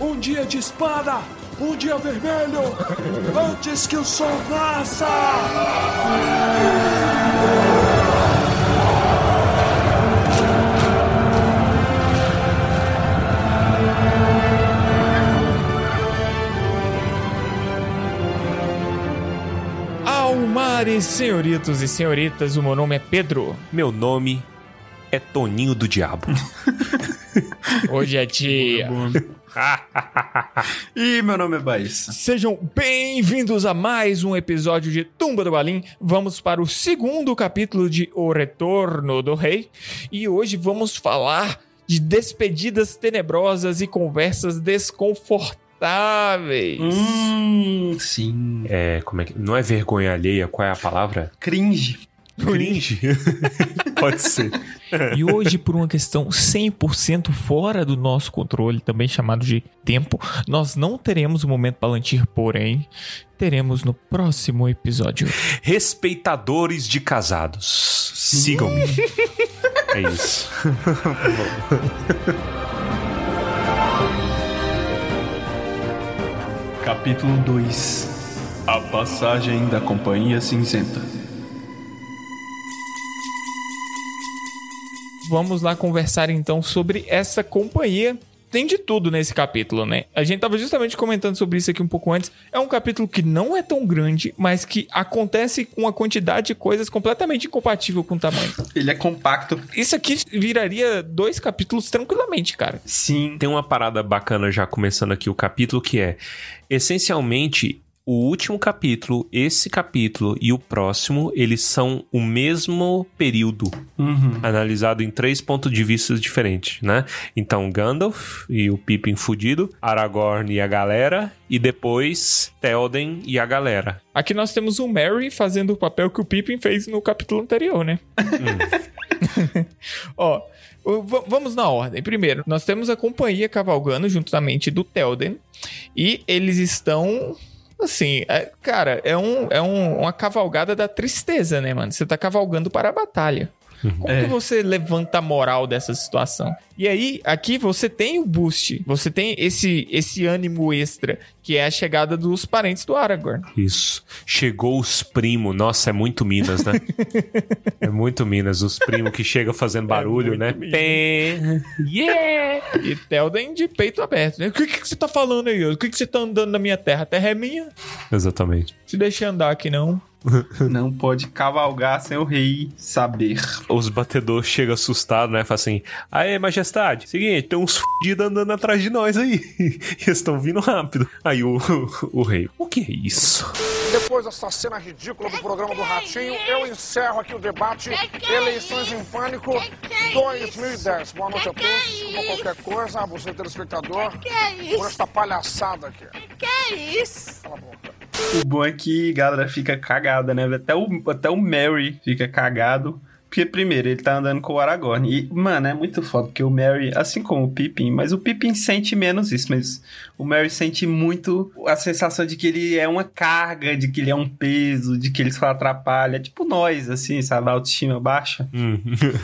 Um dia de espada! Um dia vermelho! Antes que o sol nasça! Almares, senhoritos e senhoritas, o meu nome é Pedro. Meu nome é Toninho do Diabo. Hoje é dia. E meu nome é Baís. Sejam bem-vindos a mais um episódio de Tumba do Balim. Vamos para o segundo capítulo de O Retorno do Rei. E hoje vamos falar de despedidas tenebrosas e conversas desconfortáveis. Hum, sim. É, como é que. Não é vergonha alheia, qual é a palavra? Cringe. Cringe. Pode ser. E hoje, por uma questão 100% fora do nosso controle, também chamado de tempo, nós não teremos o momento Palantir, porém, teremos no próximo episódio. Respeitadores de casados. Sigam-me. é isso. Capítulo 2 A passagem da Companhia Cinzenta. Vamos lá conversar então sobre essa companhia. Tem de tudo nesse capítulo, né? A gente tava justamente comentando sobre isso aqui um pouco antes. É um capítulo que não é tão grande, mas que acontece com uma quantidade de coisas completamente incompatível com o tamanho. Ele é compacto. Isso aqui viraria dois capítulos tranquilamente, cara. Sim. Tem uma parada bacana já começando aqui o capítulo que é essencialmente o último capítulo, esse capítulo e o próximo, eles são o mesmo período, Uhum. analisado em três pontos de vista diferentes, né? Então, Gandalf e o Pippin fudido, Aragorn e a galera, e depois Théoden e a galera. Aqui nós temos o Merry fazendo o papel que o Pippin fez no capítulo anterior, né? Ó, o- v- vamos na ordem. Primeiro, nós temos a companhia cavalgando juntamente do Telden. E eles estão. Assim, é- cara, é, um, é um- uma cavalgada da tristeza, né, mano? Você tá cavalgando para a batalha. Como É. que você levanta a moral dessa situação? E aí, aqui você tem o boost, você tem esse, esse ânimo extra, que é a chegada dos parentes do Aragorn. Isso. Chegou os primos. Nossa, é muito Minas, né? é muito Minas. Os primos que chegam fazendo barulho, né? Pé. Yeah! E Telden de peito aberto, né? O que, que você tá falando aí? O que, que você tá andando na minha terra? A terra é minha. Exatamente. Se deixa andar aqui, não. Não pode cavalgar sem o rei saber. Os batedores chegam assustados, né? Fala assim: Aê, majestade, seguinte, tem uns fudidos andando atrás de nós aí. E eles estão vindo rápido. Aí o, o, rei: O que é isso? Depois dessa cena ridícula do programa do Ratinho, eu encerro aqui o debate Eleições em Pânico 2010. Boa noite a todos. Desculpa qualquer coisa, você telespectador, Que é por isso? esta palhaçada aqui. Que é isso? Cala a boca. O bom é que a galera fica cagada, né? Até o, até o Mary fica cagado. Porque, primeiro, ele tá andando com o Aragorn. E, mano, é muito foda, porque o Mary, assim como o Pippin, mas o Pippin sente menos isso, mas o Mary sente muito a sensação de que ele é uma carga, de que ele é um peso, de que ele só atrapalha. Tipo nós, assim, sabe? A autoestima baixa. Hum.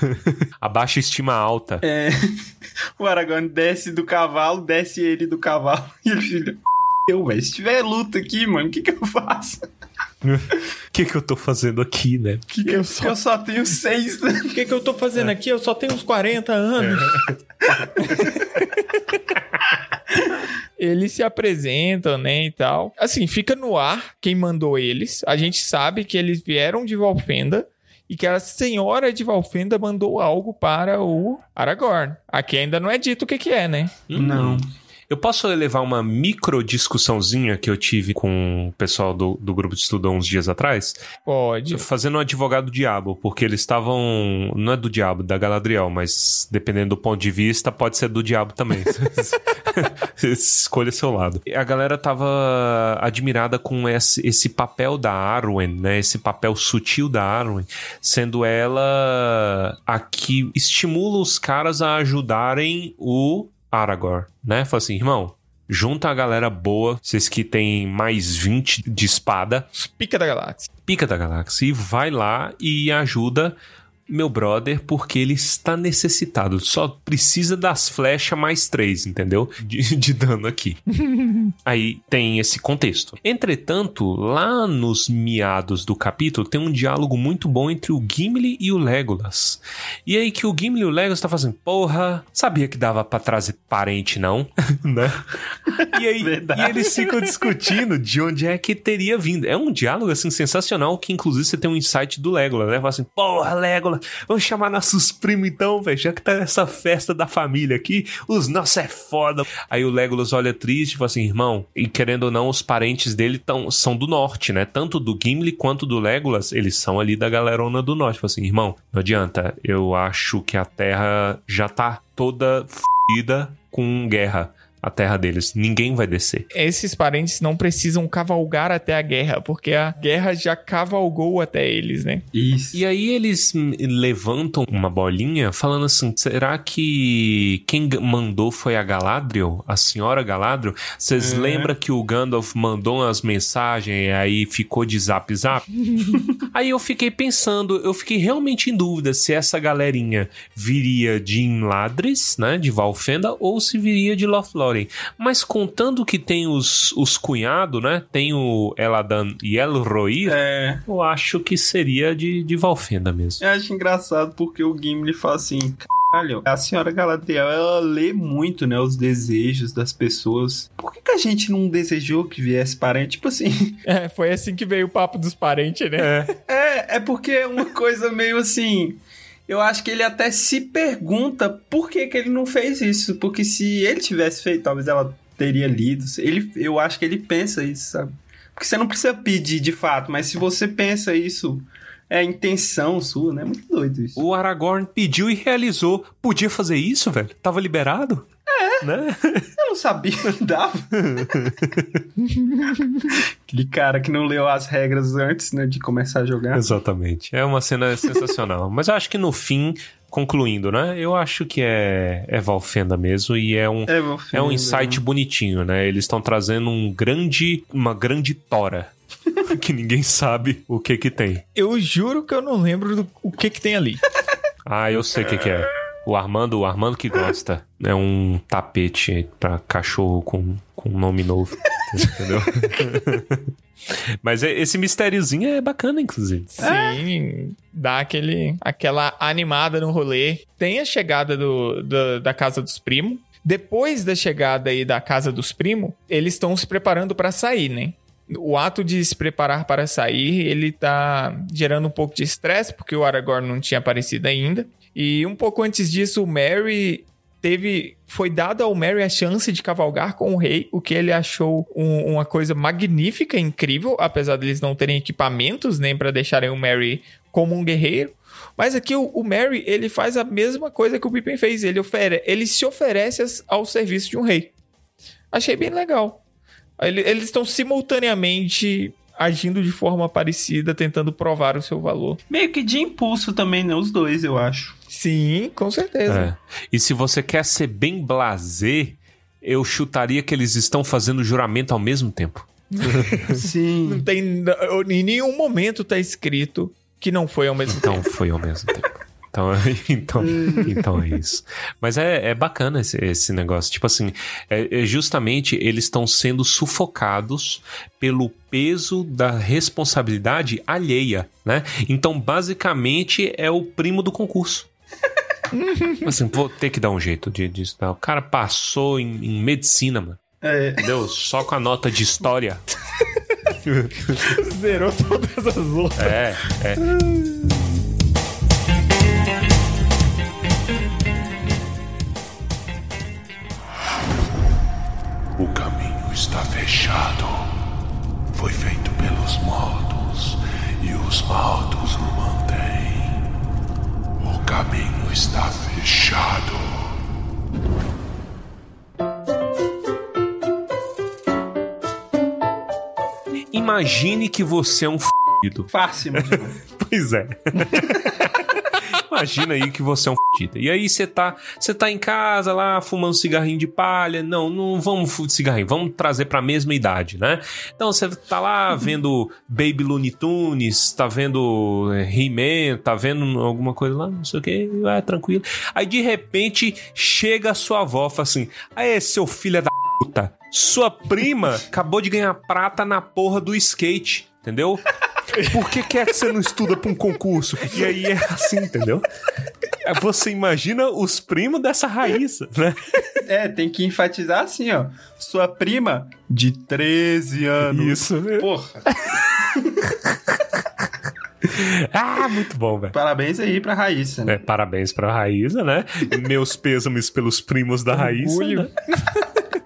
A baixa estima alta. É. O Aragorn desce do cavalo, desce ele do cavalo. E ele fica. Eu, velho, se tiver luta aqui, mano, o que que eu faço? O que, que eu tô fazendo aqui, né? Que que eu, só... eu só tenho seis. O que, que eu tô fazendo aqui? Eu só tenho uns 40 anos. eles se apresentam, né, e tal. Assim, fica no ar quem mandou eles. A gente sabe que eles vieram de Valfenda e que a senhora de Valfenda mandou algo para o Aragorn. Aqui ainda não é dito o que que é, né? Não. Eu posso levar uma micro discussãozinha que eu tive com o pessoal do, do grupo de estudo há uns dias atrás? Pode. Fazendo um advogado diabo, porque eles estavam. Não é do diabo, da Galadriel, mas dependendo do ponto de vista, pode ser do diabo também. Escolha seu lado. A galera tava admirada com esse, esse papel da Arwen, né? Esse papel sutil da Arwen, sendo ela a que estimula os caras a ajudarem o Aragorn, né? Fala assim, irmão, junta a galera boa, vocês que tem mais 20 de espada, pica da galáxia. pica da galáxia, e vai lá e ajuda meu brother, porque ele está necessitado. Só precisa das flechas mais três, entendeu? De, de dano aqui. Aí tem esse contexto. Entretanto, lá nos miados do capítulo, tem um diálogo muito bom entre o Gimli e o Legolas. E aí que o Gimli e o Legolas tá fazendo, porra, sabia que dava para trazer parente, não? né? E aí e eles ficam discutindo de onde é que teria vindo. É um diálogo, assim, sensacional, que inclusive você tem um insight do Legolas, né? Fala assim, porra, Legolas, vamos chamar nossos primos então, velho, já que tá essa festa da família aqui, os nossos é foda. Aí o Legolas olha triste e fala assim, irmão, e querendo ou não, os parentes dele tão, são do norte, né? Tanto do Gimli quanto do Legolas, eles são ali da galerona do norte. Fala assim, irmão, não adianta, eu acho que a terra já tá toda fodida com guerra a terra deles. Ninguém vai descer. Esses parentes não precisam cavalgar até a guerra, porque a guerra já cavalgou até eles, né? Isso. E aí eles levantam uma bolinha falando assim: será que quem mandou foi a Galadriel? A senhora Galadriel? Vocês é. lembram que o Gandalf mandou umas mensagens e aí ficou de zap zap? aí eu fiquei pensando, eu fiquei realmente em dúvida se essa galerinha viria de Inladris, né? De Valfenda, ou se viria de Lothlórien. Mas contando que tem os, os cunhados, né? Tem o Eladan e Elrohir, é. eu acho que seria de, de Valfenda mesmo. Eu acho engraçado porque o Gimli fala assim... Caralho, a senhora Galadriel, ela lê muito, né, os desejos das pessoas. Por que, que a gente não desejou que viesse parente? Tipo assim... É, foi assim que veio o papo dos parentes, né? É, é, é porque é uma coisa meio assim eu acho que ele até se pergunta por que, que ele não fez isso. Porque se ele tivesse feito, talvez ela teria lido. Ele, eu acho que ele pensa isso, sabe? Porque você não precisa pedir de fato, mas se você pensa isso, é intenção sua, né? É muito doido isso. O Aragorn pediu e realizou. Podia fazer isso, velho? Tava liberado? É. Né? Eu não sabia, dava. Aquele cara que não leu as regras antes, né, de começar a jogar. Exatamente. É uma cena sensacional. Mas eu acho que no fim, concluindo, né? Eu acho que é, é Valfenda mesmo e é um, é, é um insight bonitinho, né? Eles estão trazendo um grande, uma grande tora. que ninguém sabe o que que tem. Eu juro que eu não lembro do, o que que tem ali. ah, eu sei o que que é. O Armando, o Armando que gosta. É um tapete para cachorro com, com nome novo. Entendeu? Mas é, esse mistériozinho é bacana, inclusive. Sim, dá aquele, aquela animada no rolê. Tem a chegada do, do da casa dos primos. Depois da chegada aí da casa dos primos, eles estão se preparando para sair, né? O ato de se preparar para sair, ele tá gerando um pouco de estresse, porque o Aragorn não tinha aparecido ainda. E um pouco antes disso, o Mary teve. Foi dado ao Mary a chance de cavalgar com o rei, o que ele achou um, uma coisa magnífica, incrível, apesar deles não terem equipamentos nem para deixarem o Mary como um guerreiro. Mas aqui o, o, Mary, ele faz a mesma coisa que o Pippin fez. Ele, ofere, ele se oferece ao serviço de um rei. Achei bem legal. Ele, eles estão simultaneamente agindo de forma parecida, tentando provar o seu valor. Meio que de impulso também, né? Os dois, eu acho. Sim, com certeza. É. E se você quer ser bem blazer, eu chutaria que eles estão fazendo juramento ao mesmo tempo. Sim. Não tem, em nenhum momento tá escrito que não foi ao mesmo então, tempo. Então foi ao mesmo tempo. Então, então, então é isso. Mas é, é bacana esse, esse negócio. Tipo assim, é, é justamente eles estão sendo sufocados pelo peso da responsabilidade alheia, né? Então, basicamente, é o primo do concurso. Assim, vou ter que dar um jeito de, de estudar. O cara passou em, em medicina, mano. É. Entendeu? Só com a nota de história. Zerou todas as outras. É, é. O caminho está fechado. Foi feito pelos mortos e os mortos o mantêm. O caminho está fechado. Imagine que você é um f***. Fácil, Pois é. Imagina aí que você é um fudido. E aí você tá, você tá em casa lá fumando cigarrinho de palha. Não, não vamos fumar cigarrinho, vamos trazer pra mesma idade, né? Então você tá lá vendo Baby Looney Tunes, tá vendo é, He-Man, tá vendo alguma coisa lá, não sei o que, vai tranquilo. Aí de repente chega a sua avó, fala assim: "Aí, seu filho da puta, sua prima acabou de ganhar prata na porra do skate, entendeu? Por que, que é que você não estuda pra um concurso? E aí é assim, entendeu? Você imagina os primos dessa raiz, né? É, tem que enfatizar assim, ó. Sua prima de 13 anos. Isso. Porra. Ah, muito bom, velho. Parabéns aí pra Raíssa. Né? É, parabéns pra Raíssa, né? Meus pêsames pelos primos da Raíssa. Né?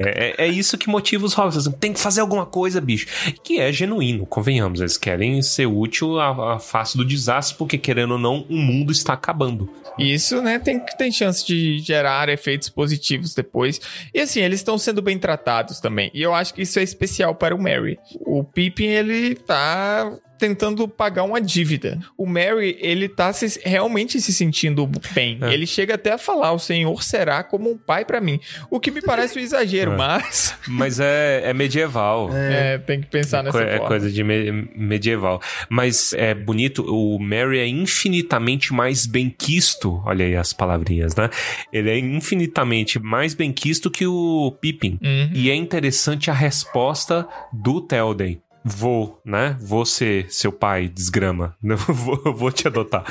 É, é, é, isso que motiva os hobbits. Tem que fazer alguma coisa, bicho. Que é genuíno, convenhamos. Eles querem ser útil à, à face do desastre, porque querendo ou não, o mundo está acabando. Isso, né? Tem, tem chance de gerar efeitos positivos depois. E assim, eles estão sendo bem tratados também. E eu acho que isso é especial para o Mary. O Pippin, ele tá tentando pagar uma dívida. O Mary, ele tá se, realmente se sentindo bem. É. Ele chega até a falar: o Senhor será como um pai para mim. O que me parece um exagero, é. mas. Mas é, é medieval. É. é. tem que pensar nessa é, forma. É coisa de me medieval. Mas é bonito, o Mary é infinitamente mais benquisto. Olha aí as palavrinhas, né? Ele é infinitamente mais benquisto que o Pippin. Uhum. E é interessante a resposta do Telden vou, né? Vou ser seu pai, desgrama. Não vou, vou te adotar.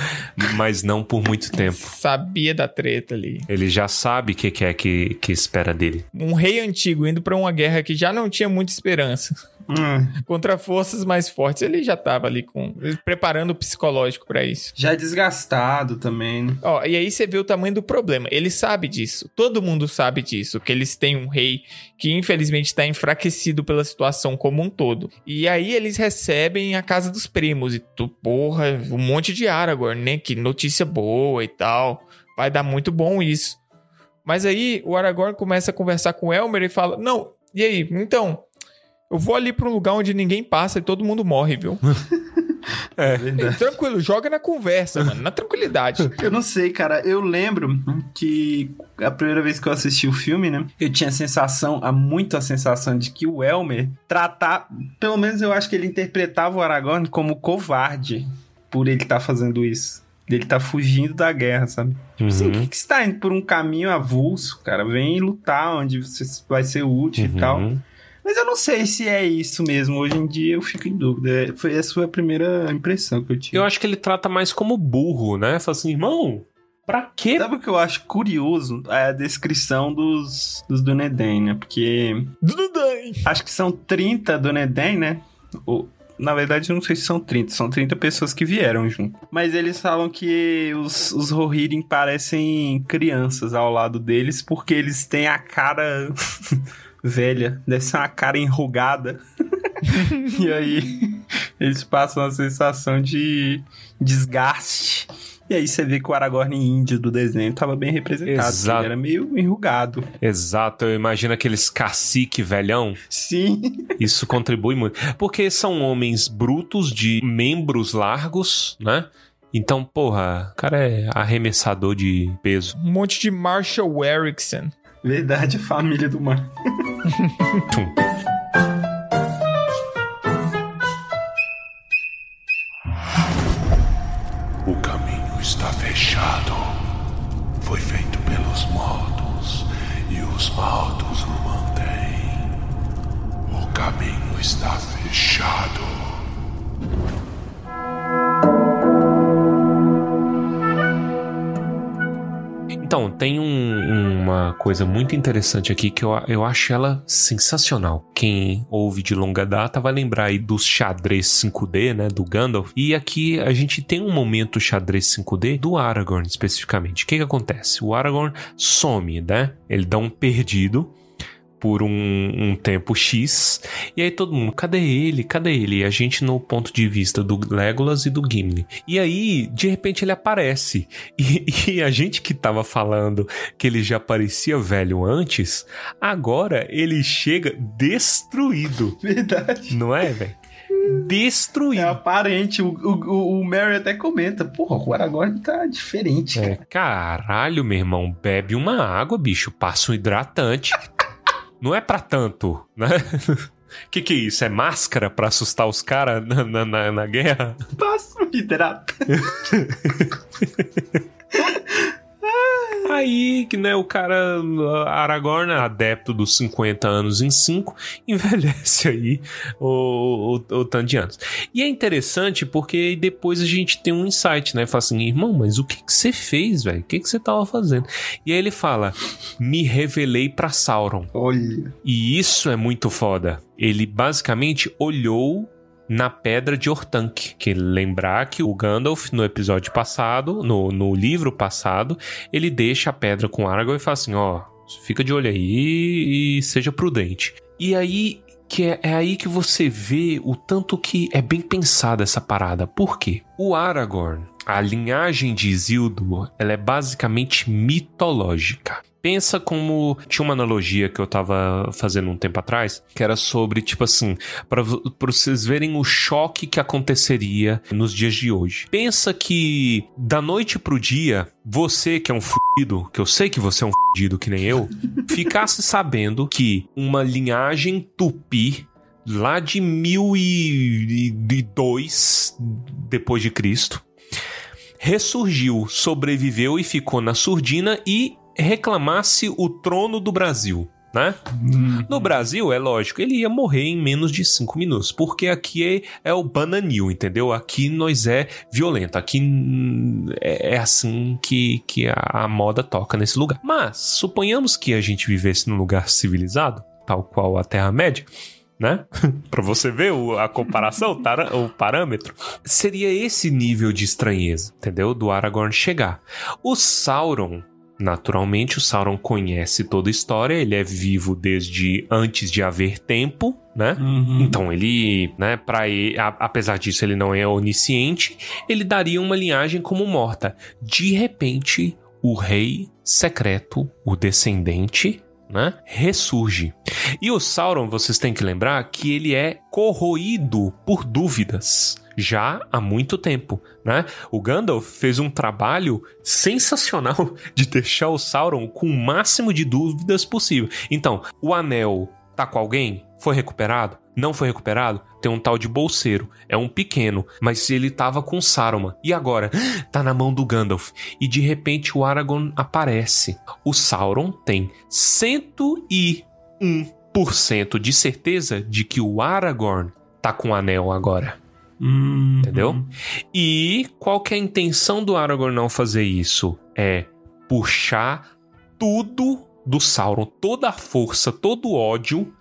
Mas não por muito tempo. Sabia da treta ali. Ele já sabe o que, que é que, que espera dele. Um rei antigo indo para uma guerra que já não tinha muita esperança. Hum. Contra forças mais fortes. Ele já tava ali com. preparando o psicológico para isso. Já desgastado também. Né? Ó, e aí você vê o tamanho do problema. Ele sabe disso. Todo mundo sabe disso. Que eles têm um rei que infelizmente está enfraquecido pela situação como um todo. E aí eles recebem a casa dos primos. E tu, porra, um monte de Aragorn, né? Que notícia boa e tal. Vai dar muito bom isso. Mas aí o Aragorn começa a conversar com Elmer e fala: Não, e aí? Então, eu vou ali pra um lugar onde ninguém passa e todo mundo morre, viu? É. é tranquilo, joga na conversa, mano, na tranquilidade. Eu não sei, cara. Eu lembro que a primeira vez que eu assisti o filme, né? Eu tinha a sensação, há muito a sensação de que o Elmer tratar. Pelo menos eu acho que ele interpretava o Aragorn como covarde por ele estar tá fazendo isso. Ele tá fugindo da guerra, sabe? Tipo assim, uhum. Assim, que, que você tá indo por um caminho avulso, cara? Vem lutar onde você vai ser útil uhum. e tal. Mas eu não sei se é isso mesmo. Hoje em dia eu fico em dúvida. Foi essa foi a primeira impressão que eu tive. Eu acho que ele trata mais como burro, né? Fala assim, irmão, Pra quê? Sabe o que eu acho curioso? É a descrição dos, dos Dunedin, né? Porque. Dunedin! Acho que são 30 Dunedin, né? Ou, na verdade, eu não sei se são 30, são 30 pessoas que vieram junto. Mas eles falam que os, os Rohirrim parecem crianças ao lado deles porque eles têm a cara velha, deve ser uma cara enrugada. e aí eles passam a sensação de desgaste. E aí você vê que o Aragorn índio do desenho tava bem representado. Exato. Ele era meio enrugado. Exato. Eu imagino aqueles cacique velhão. Sim. Isso contribui muito. Porque são homens brutos de membros largos, né? Então, porra, o cara é arremessador de peso. Um monte de Marshall Erickson. Verdade, família do mar. o caminho está fechado. Foi feito pelos modos e os modos o mantêm. O caminho está fechado. Então, tem um, uma coisa muito interessante aqui que eu, eu acho ela sensacional. Quem ouve de longa data vai lembrar aí dos xadrez 5D, né, do Gandalf. E aqui a gente tem um momento xadrez 5D do Aragorn especificamente. O que que acontece? O Aragorn some, né? Ele dá um perdido por um, um, tempo X. E aí todo mundo, cadê ele? Cadê ele? E a gente no ponto de vista do Legolas e do Gimli. E aí, de repente, ele aparece. E, e a gente que tava falando que ele já parecia velho antes, agora ele chega destruído. Verdade. Não é, velho? destruído. É aparente. O, o, o Mary até comenta. Porra, o Aragorn tá diferente. É, caralho, meu irmão, bebe uma água, bicho, passa um hidratante. Não é pra tanto, né? Que que é isso? É máscara pra assustar os caras na, na, na, na guerra? Hidratante. Aí, que né, o cara, Aragorn, adepto dos 50 anos em 5, envelhece aí o, o, o tanto de anos. E é interessante porque depois a gente tem um insight, né? Fala assim, irmão, mas o que que você fez, velho? O que que você tava fazendo? E aí ele fala, me revelei pra Sauron. Olha. E isso é muito foda. Ele basicamente olhou na pedra de Ortanque. Que lembrar que o Gandalf, no episódio passado, no, no livro passado, ele deixa a pedra com Aragorn e fala assim: ó, fica de olho aí e seja prudente. E aí. Que é, é aí que você vê o tanto que é bem pensada essa parada. Por quê? O Aragorn, a linhagem de Isildur, ela é basicamente mitológica. Pensa como. Tinha uma analogia que eu tava fazendo um tempo atrás, que era sobre, tipo assim, para vocês verem o choque que aconteceria nos dias de hoje. Pensa que da noite pro dia, você que é um fudido, que eu sei que você é um fudido que nem eu, ficasse sabendo que uma linhagem tupi lá de 1002 depois de Cristo ressurgiu, sobreviveu e ficou na surdina e reclamasse o trono do Brasil. Né? No Brasil, é lógico, ele ia morrer em menos de 5 minutos, porque aqui é, é o bananil, entendeu? Aqui nós é violento, aqui é, é assim que, que a, a moda toca nesse lugar. Mas, suponhamos que a gente vivesse num lugar civilizado, tal qual a Terra-média, né? para você ver o, a comparação, o parâmetro. Seria esse nível de estranheza, entendeu? Do Aragorn chegar. O Sauron Naturalmente, o Sauron conhece toda a história, ele é vivo desde antes de haver tempo, né? Uhum. Então ele, né, para apesar disso ele não é onisciente, ele daria uma linhagem como morta. De repente, o rei secreto, o descendente, né, ressurge. E o Sauron, vocês têm que lembrar que ele é corroído por dúvidas já há muito tempo, né? O Gandalf fez um trabalho sensacional de deixar o Sauron com o máximo de dúvidas possível. Então, o anel tá com alguém? Foi recuperado? Não foi recuperado? Tem um tal de bolseiro. É um pequeno, mas ele tava com Saruman. E agora? Tá na mão do Gandalf. E de repente o Aragorn aparece. O Sauron tem 101% de certeza de que o Aragorn tá com o anel agora. Hum, Entendeu? E qual que é a intenção do Aragorn não fazer isso? É puxar tudo do Sauron, toda a força, todo o ódio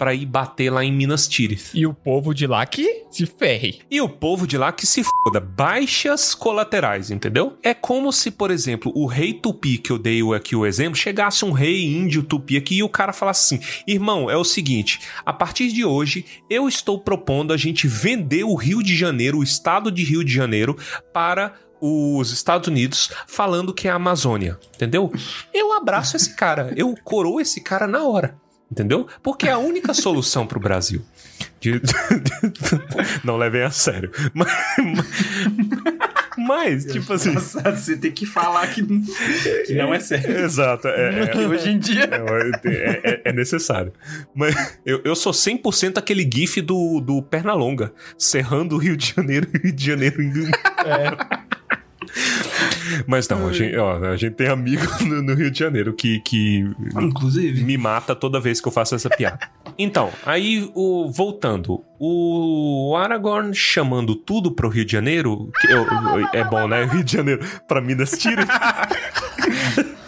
para ir bater lá em Minas Tirith. E o povo de lá que se ferre. E o povo de lá que se foda. Baixas colaterais, entendeu? É como se, por exemplo, o rei tupi, que eu dei aqui o exemplo, chegasse um rei índio tupi aqui e o cara falasse assim: irmão, é o seguinte, a partir de hoje eu estou propondo a gente vender o Rio de Janeiro, o estado de Rio de Janeiro, para os Estados Unidos falando que é a Amazônia, entendeu? Eu abraço esse cara, eu coroo esse cara na hora, entendeu? Porque é a única solução pro Brasil. De- Não levem a sério. Mas, mas tipo assim. Você tem que falar que, que não é sério. Exato, é, é- Hoje em dia. é, é- é necessário. Mas eu, eu sou 100% aquele gif do, do Pernalonga, serrando o Rio de Janeiro e Rio de Janeiro indo. Mas não, a gente, ó, a gente tem amigo no, no Rio de Janeiro que, que Inclusive. me mata toda vez que eu faço essa piada. Então, aí, o, voltando, o Aragorn chamando tudo pro Rio de Janeiro, que eu- eu- é bom, né? Rio de Janeiro pra Minas Tirith.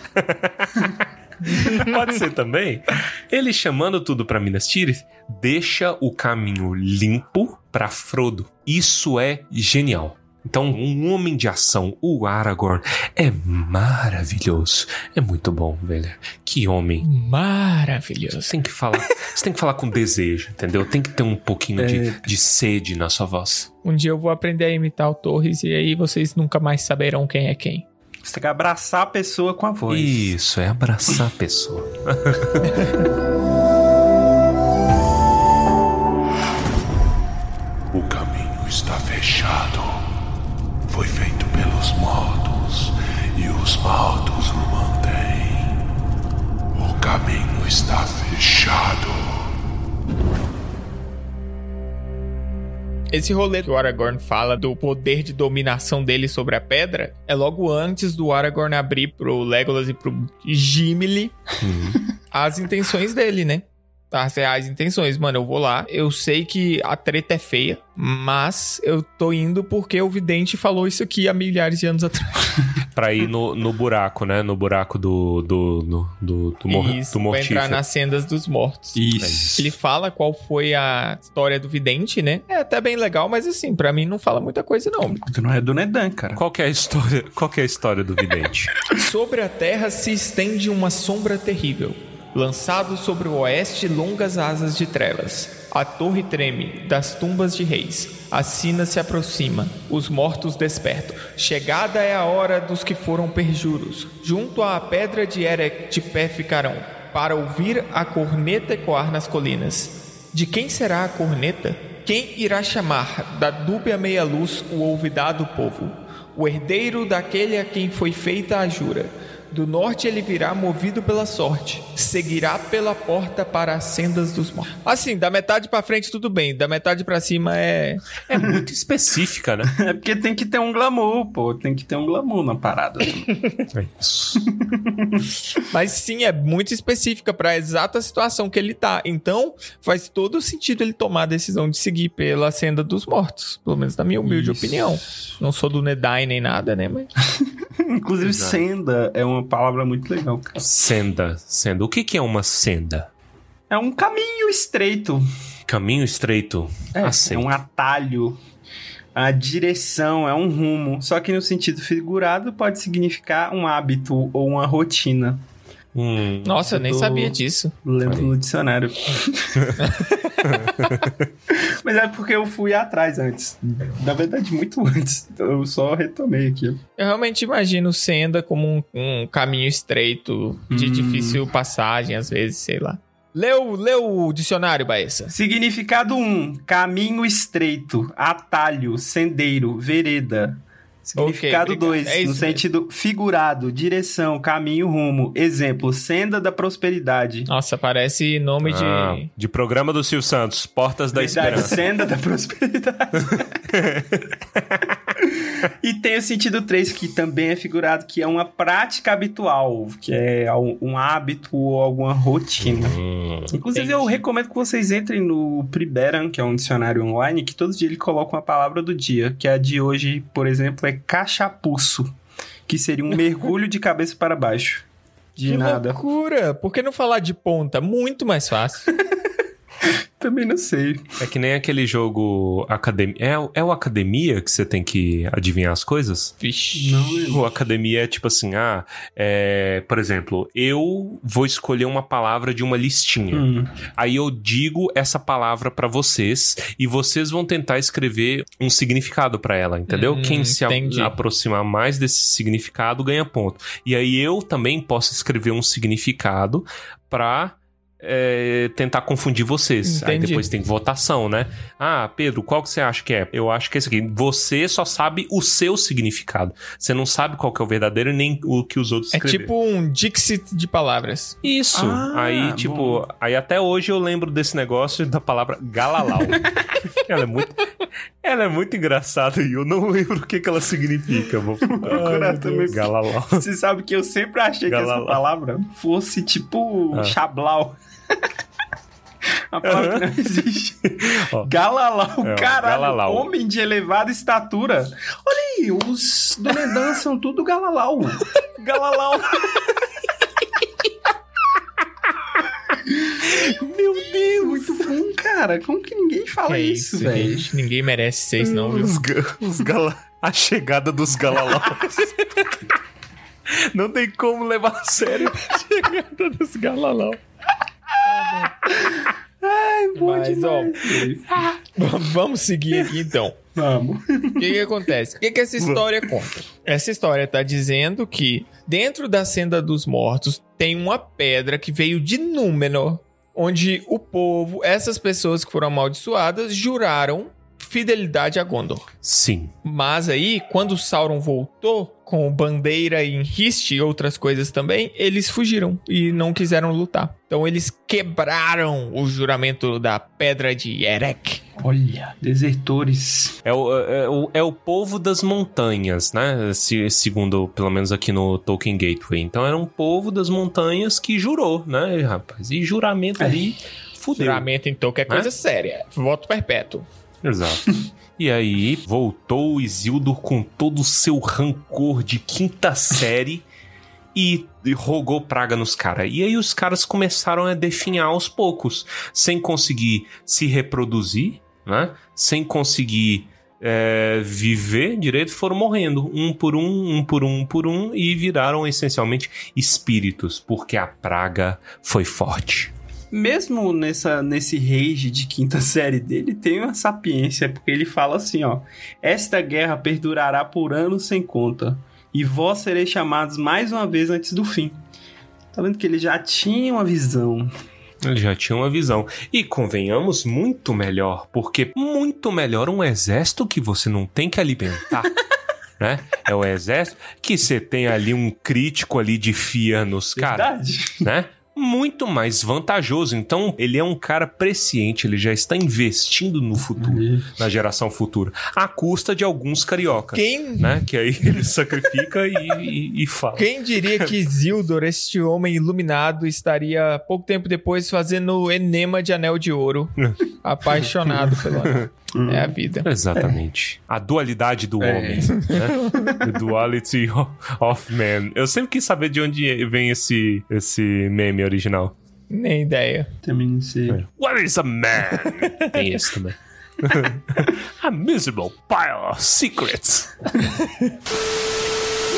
Pode ser também. Ele chamando tudo pra Minas Tirith deixa o caminho limpo pra Frodo. Isso é genial. Então, um homem de ação, o Aragorn, é maravilhoso. É muito bom, velho. Que homem. Maravilhoso. Você tem que falar, você tem que falar com desejo, entendeu? Tem que ter um pouquinho de, de sede na sua voz. Um dia eu vou aprender a imitar o Torres e aí vocês nunca mais saberão quem é quem. Você tem que abraçar a pessoa com a voz. Isso, é abraçar a pessoa. O está fechado. Foi feito pelos mortos e os mortos o mantêm. O caminho está fechado. Esse rolê que o Aragorn fala do poder de dominação dele sobre a pedra é logo antes do Aragorn abrir pro Legolas e pro Gimli as intenções dele, né? As reais intenções. Mano, eu vou lá. Eu sei que a treta é feia, mas eu tô indo porque o vidente falou isso aqui há milhares de anos atrás. Pra ir no, no buraco, né? No buraco do. do. do, do, do, mor isso, do pra mortífero. entrar nas sendas dos mortos. Isso. Ele fala qual foi a história do vidente, né? É até bem legal, mas assim, pra mim não fala muita coisa, não. Tu não é do Nedan, cara. Qual que é a história? Qual que é a história do vidente? Sobre a terra se estende uma sombra terrível. Lançado sobre o oeste longas asas de trevas. A torre treme das tumbas de reis. A sina se aproxima. Os mortos despertam. Chegada é a hora dos que foram perjuros. Junto à pedra de Erech de pé ficarão, para ouvir a corneta ecoar nas colinas. De quem será a corneta? Quem irá chamar da dúbia meia-luz o olvidado povo? O herdeiro daquele a quem foi feita a jura. Do norte ele virá movido pela sorte, seguirá pela porta para as sendas dos mortos. Assim, da metade pra frente tudo bem, da metade pra cima é. É muito específica, né? É porque tem que ter um glamour, pô. Tem que ter um glamour na parada. É isso. Mas sim, é muito específica pra exata situação que ele tá. Então, faz todo sentido ele tomar a decisão de seguir pela senda dos mortos. Pelo menos na minha humilde Isso. opinião. Não sou do Nedai nem nada, né? Mas. Inclusive, Exato. senda é uma palavra muito legal, cara. Senda. Senda. O que, que é uma senda? É um caminho estreito. Caminho estreito. É, Aceito. é um atalho. A direção é um rumo. Só que no sentido figurado pode significar um hábito ou uma rotina. Hum, Nossa, eu nem sabia disso. Lendo Aí. no dicionário. Mas é porque eu fui atrás antes. Na verdade, muito antes. Então eu só retomei aqui. Eu realmente imagino senda como um, um caminho estreito, de Hum. difícil passagem, às vezes, sei lá. Leu, leu o dicionário, Baessa. Significado 1: caminho estreito, atalho, sendeiro, vereda. Significado obrigado. 2, É isso no mesmo. sentido figurado, direção, caminho, rumo. Exemplo, senda da prosperidade. Nossa, parece nome ah, de. de programa do Silvio Santos. Portas da Verdade, Esperança. senda da prosperidade. e tem o sentido 3, que também é figurado, que é uma prática habitual, que é um um hábito ou alguma rotina. Hum, Inclusive, Entendi. eu recomendo que vocês entrem no Priberan, que é um dicionário online, que todo dia ele coloca uma palavra do dia, que a de hoje, por exemplo, é cachapuço, que seria um mergulho de cabeça para baixo. De que nada. loucura! Por que não falar de ponta? Muito mais fácil. Também não sei. É que nem aquele jogo Academia. É, é o Academia que você tem que adivinhar as coisas? Vixe. Não, O Academia é tipo assim, ah, é, por exemplo, eu vou escolher uma palavra de uma listinha. Hum. Aí eu digo essa palavra pra vocês e vocês vão tentar escrever um significado pra ela, entendeu? Hum, Quem se a- aproximar mais desse significado ganha ponto. E aí eu também posso escrever um significado pra é, tentar confundir vocês. Aí Entendi. depois tem votação, né? Ah, Pedro, qual que você acha que é? Eu acho que é esse aqui. Você só sabe o seu significado. Você não sabe qual que é o verdadeiro e nem o que os outros É escreveram. tipo um Dixit de palavras. Isso. Ah, aí, tipo, bom. aí até hoje eu lembro desse negócio da palavra galalau. ela é muito. Ela é muito engraçada e eu não lembro o que, que ela significa. Vou procurar também. Galalau. Você sabe que eu sempre achei que essa Galalau. palavra fosse tipo Ah. chablau. Uma palavra que não existe. Ó. Galalau, É, caralho. Galalau. Homem de elevada estatura. Olha aí, os do Nedan são tudo Galalau. Galalau. Meu Deus, muito bom, cara. Como que ninguém fala Que é isso, velho? Ninguém merece seis, não, viu? Os, ga- os gala... A chegada dos galalaus. não tem como levar a sério a chegada dos galalau. Bom Mas, ó, vamos seguir aqui então. Vamos. O que, que acontece? O que, que essa história conta? Essa história tá dizendo que dentro da Senda dos Mortos tem uma pedra que veio de Númenor, onde o povo, essas pessoas que foram amaldiçoadas, juraram fidelidade a Gondor. Sim. Mas aí, quando Sauron voltou com bandeira em Hist e outras coisas também, eles fugiram e não quiseram lutar. Então eles quebraram o juramento da Pedra de Erech. Olha, desertores. É o, é, o, é o povo das montanhas, né? Se- segundo, pelo menos aqui no Tolkien Gateway. Então era um povo das montanhas que jurou, né, rapaz? E juramento ali, fudeu. Juramento, então, que é coisa séria. Voto perpétuo. Exato. E aí voltou Isildur com todo o seu rancor de quinta série e, e rogou praga nos caras. E aí os caras começaram a definhar aos poucos, sem conseguir se reproduzir, né? Sem conseguir é, viver direito, foram morrendo um por um, um por um, um por um e viraram essencialmente espíritos, porque a praga foi forte. Mesmo nessa, nesse rage de quinta série dele, tem uma sapiência, porque ele fala assim, ó. Esta guerra perdurará por anos sem conta, e vós sereis chamados mais uma vez antes do fim. Tá vendo que ele já tinha uma visão. Ele já tinha uma visão. E convenhamos, muito melhor, porque muito melhor um exército que você não tem que alimentar. Né? É o exército que você tem ali um crítico ali de fia nos caras, Verdade. né? Muito mais vantajoso. Então, ele é um cara presciente, ele já está investindo no futuro, na geração futura, à custa de alguns cariocas, Quem, né? Que aí ele sacrifica e, e, e fala. quem diria que Isildur, este homem iluminado, estaria pouco tempo depois fazendo enema de anel de ouro, apaixonado pelo anel. É a vida. Exatamente. A dualidade do É. homem. Né? The duality of man. Eu sempre quis saber de onde vem esse, esse meme original. Nem ideia. Também não sei. What is a man? Tem esse também. a miserable pile of secrets.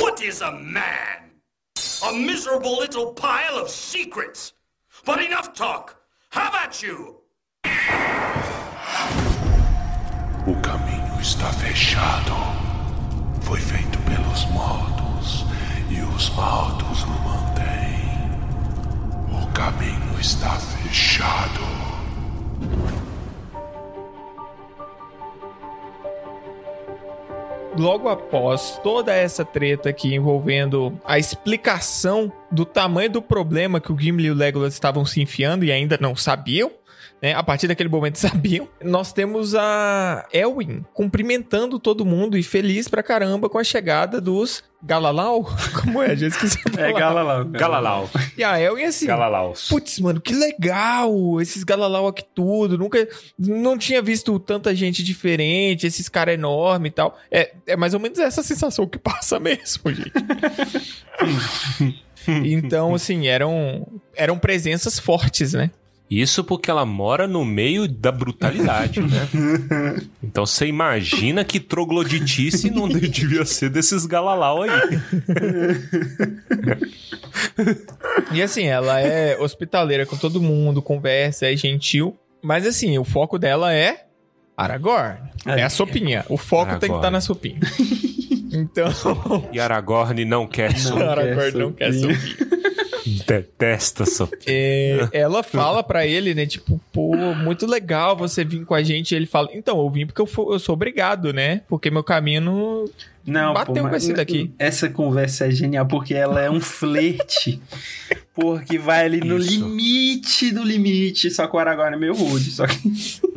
What is a man? A miserable little pile of secrets. But enough talk. How about you? Está fechado. Foi feito pelos mortos e os mortos o mantêm. O caminho está fechado. Logo após toda essa treta aqui envolvendo a explicação do tamanho do problema que o Gimli e o Legolas estavam se enfiando e ainda não sabiam, né? A partir daquele momento sabiam. Nós temos a Elwin cumprimentando todo mundo e feliz pra caramba com a chegada dos Galalau. Como é? Já esqueci. É. Galalau. Galalau. E a Elwin assim. Galalaus. Putz, mano, que legal! Esses Galalau aqui tudo. Nunca. Não tinha visto tanta gente diferente, esses caras enormes e tal. É, é mais ou menos essa sensação que passa mesmo, gente. então, assim, eram, eram presenças fortes, né? Isso porque ela mora no meio da brutalidade, né? Então você imagina que trogloditice não devia ser desses galalau aí. E assim, ela é hospitaleira com todo mundo, conversa, é gentil. Mas assim, o foco dela é Aragorn. É, a sopinha. O foco tem que Aragorn. estar na sopinha. Então, E Aragorn não quer sopinha. Aragorn não quer sopinha. Detesta sopinha. É, ela fala pra ele, né? Tipo, pô, muito legal você vir com a gente. Ele fala, então, eu vim porque eu, fo- eu sou obrigado, né? Porque meu caminho não. Bateu pô, com esse daqui. Essa conversa é genial porque ela é um flerte. porque vai ali no Isso. limite do limite. Só que o Aragorn é meio rude. Só que.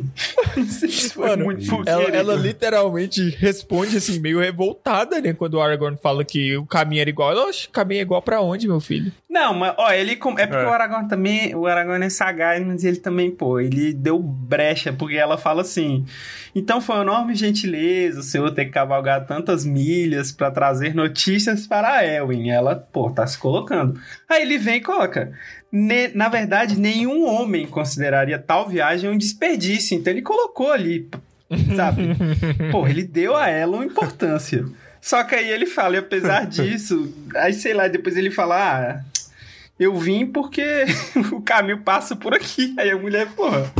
Não sei se foi Mano, Ela, ela literalmente responde assim, meio revoltada, né? Quando o Aragorn fala que o caminho era igual. Ela, Oxe, o caminho é igual pra onde, meu filho? Não, mas ó, ele. com- É porque É. o Aragorn também. O Aragorn é sagaz, mas ele também, pô, ele deu brecha, porque ela fala assim. Então foi uma enorme gentileza o senhor ter cavalgado tantas milhas pra trazer notícias para a Elwin. Ela, pô, tá se colocando. Aí ele vem e coloca. "Ne- na verdade, nenhum homem consideraria tal viagem um desperdício. Então ele colocou ali, sabe? Pô, ele deu a ela uma importância. Só que aí ele fala, e apesar disso, aí sei lá, depois ele fala, ah, eu vim porque o caminho passa por aqui. Aí a mulher, porra.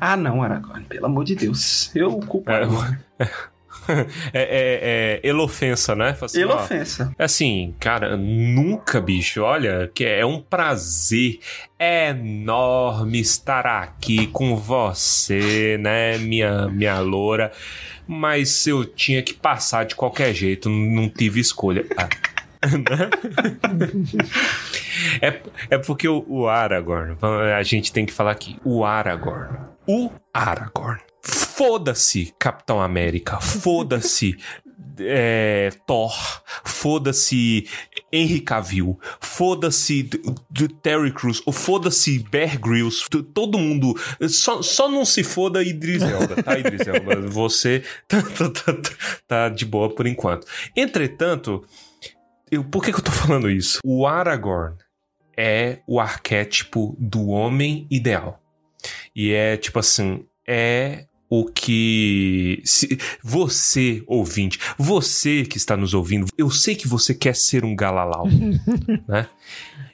Ah, não, Aragorn, pelo amor de Deus. Eu culpo. É, é, é, é elofensa, né? Assim, ó, Elofensa. Assim, cara, nunca, bicho. Olha, que é um prazer enorme estar aqui com você, né, minha, minha loura. Mas eu tinha que passar de qualquer jeito, não tive escolha. Ah. é, é porque o, o Aragorn, a gente tem que falar aqui, o Aragorn. O Aragorn. Foda-se, Capitão América. Foda-se, é, Thor, foda-se Henry Cavill, foda-se Terry Crews, ou foda-se Bear Grylls, todo mundo, só, só não se foda Idris Elba, tá Idris Elba? Você tá, tá- tá- tá- tá de boa por enquanto. Entretanto, eu, por que, que eu tô falando isso? O Aragorn é o arquétipo do homem ideal. E é tipo assim, é o que se- você ouvinte, você que está nos ouvindo, eu sei que você quer ser um galalau, né?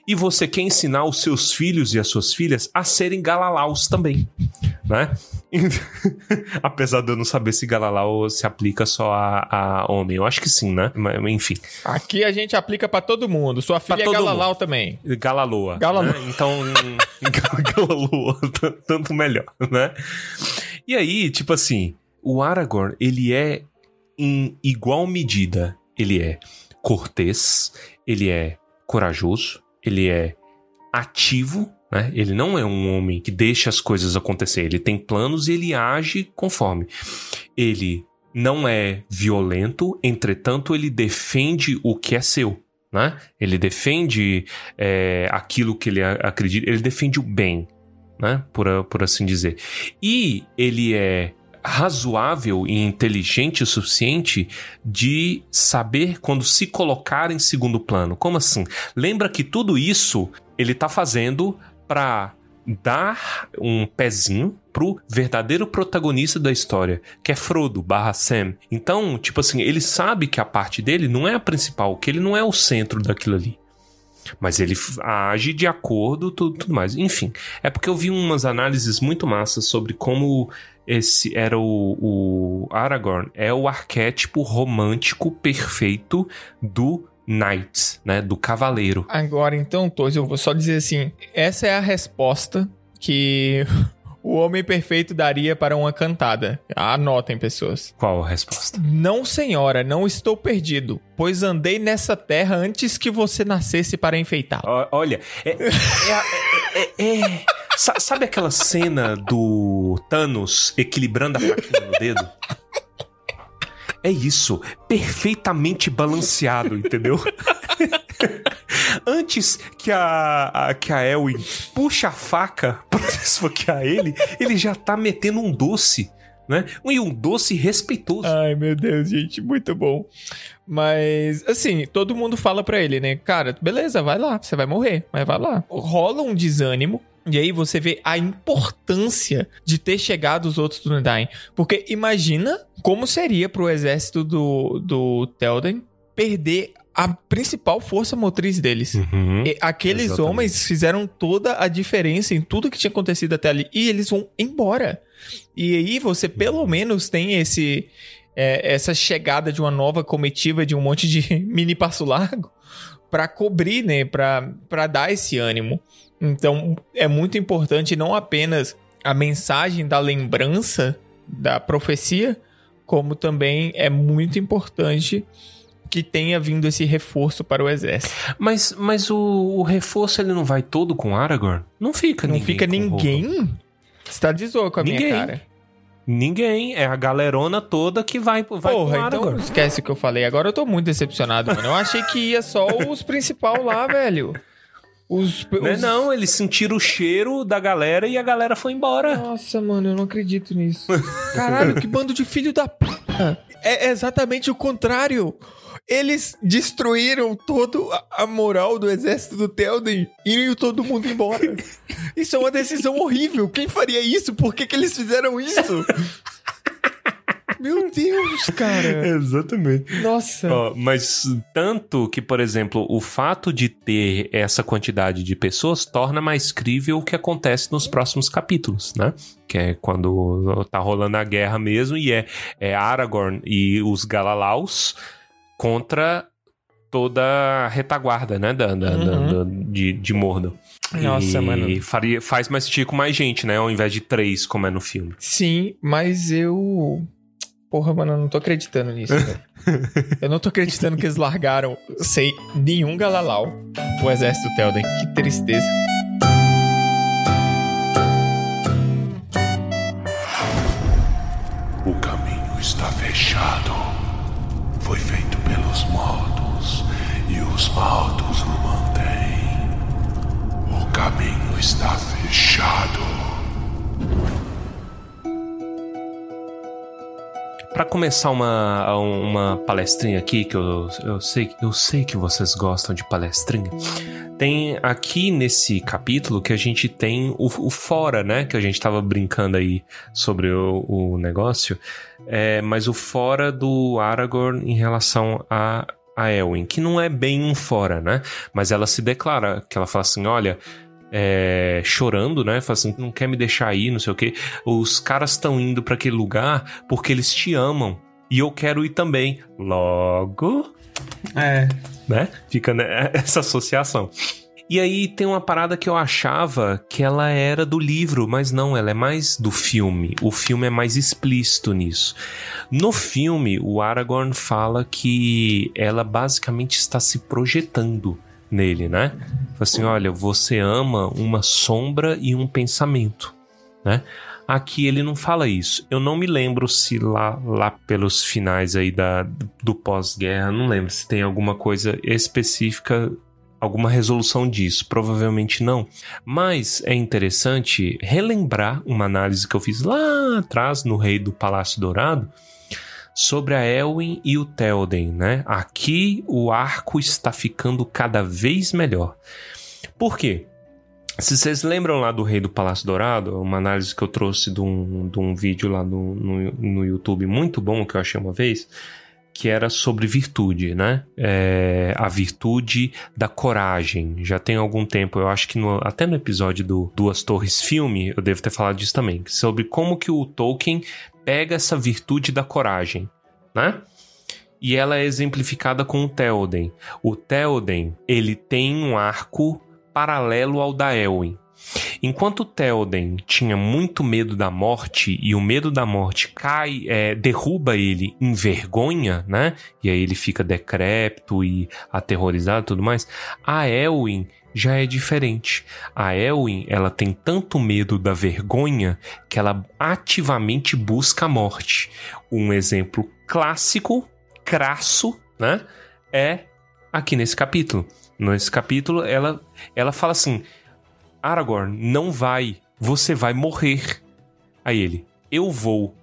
E você quer ensinar os seus filhos e as suas filhas a serem galalaus também, né? Apesar de eu não saber se galalau se aplica só a, a homem, eu acho que sim, né? Mas, enfim, Aqui a gente aplica pra todo mundo. Sua filha é Galalau mundo. também. Galaloa. Galaloa. né? Então, Galaloa, tanto melhor, né? E aí, tipo assim, o Aragorn, ele é em igual medida, ele é cortês, ele é corajoso, ele é ativo, né? Ele não é um homem que deixa as coisas acontecer, ele tem planos e ele age conforme. Ele não é violento, entretanto, ele defende o que é seu. Né? Ele defende é, aquilo que ele acredita, ele defende o bem, né? por, por assim dizer. E ele é razoável e inteligente o suficiente de saber quando se colocar em segundo plano. Como assim? Lembra que tudo isso ele tá fazendo para dar um pezinho pro verdadeiro protagonista da história, que é Frodo barra Sam. Então, tipo assim, ele sabe que a parte dele não é a principal, que ele não é o centro daquilo ali. Mas ele age de acordo, tudo, tudo mais. Enfim, é porque eu vi umas análises muito massas sobre como esse era o, o Aragorn é o arquétipo romântico perfeito do knight, né, do cavaleiro. Agora, então, Torres, eu vou só dizer assim: essa é a resposta que o homem perfeito daria para uma cantada. Anotem, pessoas. Qual a resposta? Não, senhora, não estou perdido, pois andei nessa terra antes que você nascesse para enfeitá-la. Ó, Olha, é, é, é- é- é- sa- sabe aquela cena do Thanos equilibrando a faquinha no dedo? É isso, perfeitamente balanceado, entendeu? Antes que a, a- que a Elwin puxa a faca pra esfaquear ele, ele já tá metendo um doce, né? E um doce respeitoso. Ai, meu Deus, gente, muito bom. Mas, assim, todo mundo fala pra ele, né? Cara, beleza, vai lá, você vai morrer, mas vai lá. Rola um desânimo. E aí você vê a importância de ter chegado os outros do Undyne. Porque imagina como seria pro exército do, do Telden perder a principal força motriz deles. Uhum. Aqueles Exatamente. homens fizeram toda a diferença em tudo que tinha acontecido até ali. E eles vão embora. E aí você pelo menos tem esse é, essa chegada de uma nova comitiva de um monte de mini passo largo para cobrir, né, para para dar esse ânimo. Então é muito importante não apenas a mensagem da lembrança da profecia, como também é muito importante que tenha vindo esse reforço para o exército. Mas, mas o, o reforço ele não vai todo com Aragorn? Não fica Não ninguém. fica com o Rohan. ninguém? Você tá de zoa com a Ninguém. minha cara. Ninguém. É a galerona toda que vai, vai Porra, Aragorn. então esquece o que eu falei. Agora eu tô muito decepcionado, mano. Eu achei que ia só os principal lá, velho. Os, Não, é os- não, eles sentiram o cheiro da galera e a galera foi embora. Nossa, mano, eu não acredito nisso. Caralho, que bando de filho da p. É exatamente o contrário. Eles destruíram toda a- moral do exército do Telden e indo todo mundo embora. Isso é uma decisão horrível. Quem faria isso? Por que, que eles fizeram isso? Meu Deus, cara. Exatamente. Nossa. Ó, mas tanto que, por exemplo, o fato de ter essa quantidade de pessoas torna mais crível o que acontece nos próximos capítulos, né? Que é quando tá rolando a guerra mesmo e é, é Aragorn e os Galalaus contra toda a retaguarda, né? Da, da- Uhum. da- de, de Mordor. Nossa, e mano. Faria, faz mais sentido com mais gente, né? Ao invés de três, como é no filme. Sim, mas eu. Porra, mano, eu não tô acreditando nisso, velho. Eu não tô acreditando que eles largaram sem nenhum Galalau o exército Telden. Que tristeza. O caminho está fechado. Foi feito pelos modos e os modos o mantêm. O caminho está fechado. Pra começar uma, uma palestrinha aqui, que eu, eu, sei, eu sei que vocês gostam de palestrinha, tem aqui nesse capítulo que a gente tem o, o fora, né? Que a gente tava brincando aí sobre o, o negócio, é, mas o fora do Aragorn em relação a, a Elwin, que não é bem um fora, né? Mas ela se declara, que ela fala assim, olha... é, chorando, né? Fala assim, não quer me deixar ir, não sei o quê. Os caras estão indo pra aquele lugar porque eles te amam. E eu quero ir também. Logo, É. né? Fica né, essa associação. E aí tem uma parada que eu achava que ela era do livro, mas não, ela é mais do filme. O filme é mais explícito nisso. No filme, o Aragorn fala que ela basicamente está se projetando nele, né? Fala assim, olha, você ama uma sombra e um pensamento, né? Aqui ele não fala isso. Eu não me lembro se lá, lá pelos finais aí da, do pós-guerra, não lembro se tem alguma coisa específica, alguma resolução disso. Provavelmente não. Mas é interessante relembrar uma análise que eu fiz lá atrás no Rei do Palácio Dourado sobre a Elwin e o Théoden, né? Aqui o arco está ficando cada vez melhor. Por quê? Se vocês lembram lá do Rei do Palácio Dourado, uma análise que eu trouxe de um, de um vídeo lá no, no, no YouTube muito bom que eu achei uma vez, que era sobre virtude, né? É, a virtude da coragem. Já tem algum tempo, eu acho que no- até no episódio do Duas Torres filme, eu devo ter falado disso também, sobre como que o Tolkien pega essa virtude da coragem, né? E ela é exemplificada com o Théoden. O Théoden, ele tem um arco paralelo ao da Elwin. Enquanto o Théoden tinha muito medo da morte e o medo da morte cai, é, derruba ele em vergonha, né? E aí ele fica decrépito e aterrorizado e tudo mais. A Elwin já é diferente. A Elwin, ela tem tanto medo da vergonha que ela ativamente busca a morte. Um exemplo clássico, crasso, né? É aqui nesse capítulo. Nesse capítulo, ela, ela fala assim: Aragorn, não vai, você vai morrer. Aí ele, eu vou.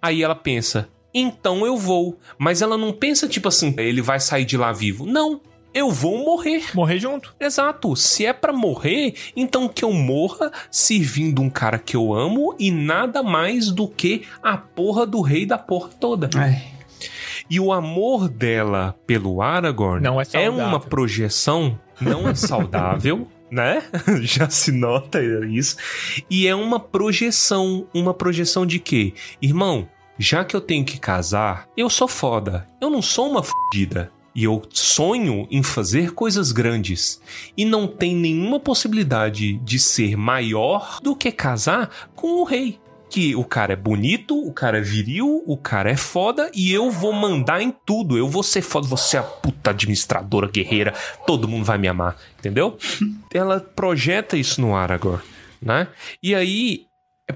Aí ela pensa, então eu vou. Mas ela não pensa tipo assim, ele vai sair de lá vivo. Não, eu vou morrer. Morrer junto. Exato. Se é pra morrer, então que eu morra servindo um cara que eu amo e nada mais do que a porra do rei da porra toda. Ai. E o amor dela pelo Aragorn Não é é uma projeção, não é saudável, né? Já se nota isso. E é uma projeção, uma projeção de quê? Irmão, já que eu tenho que casar, eu sou foda. Eu não sou uma fodida. E eu sonho em fazer coisas grandes. E não tem nenhuma possibilidade de ser maior do que casar com o rei. Que o cara é bonito, o cara é viril, o cara é foda e eu vou mandar em tudo. Eu vou ser foda, você é a puta administradora guerreira, todo mundo vai me amar, entendeu? ela projeta isso no Aragorn, né? E aí,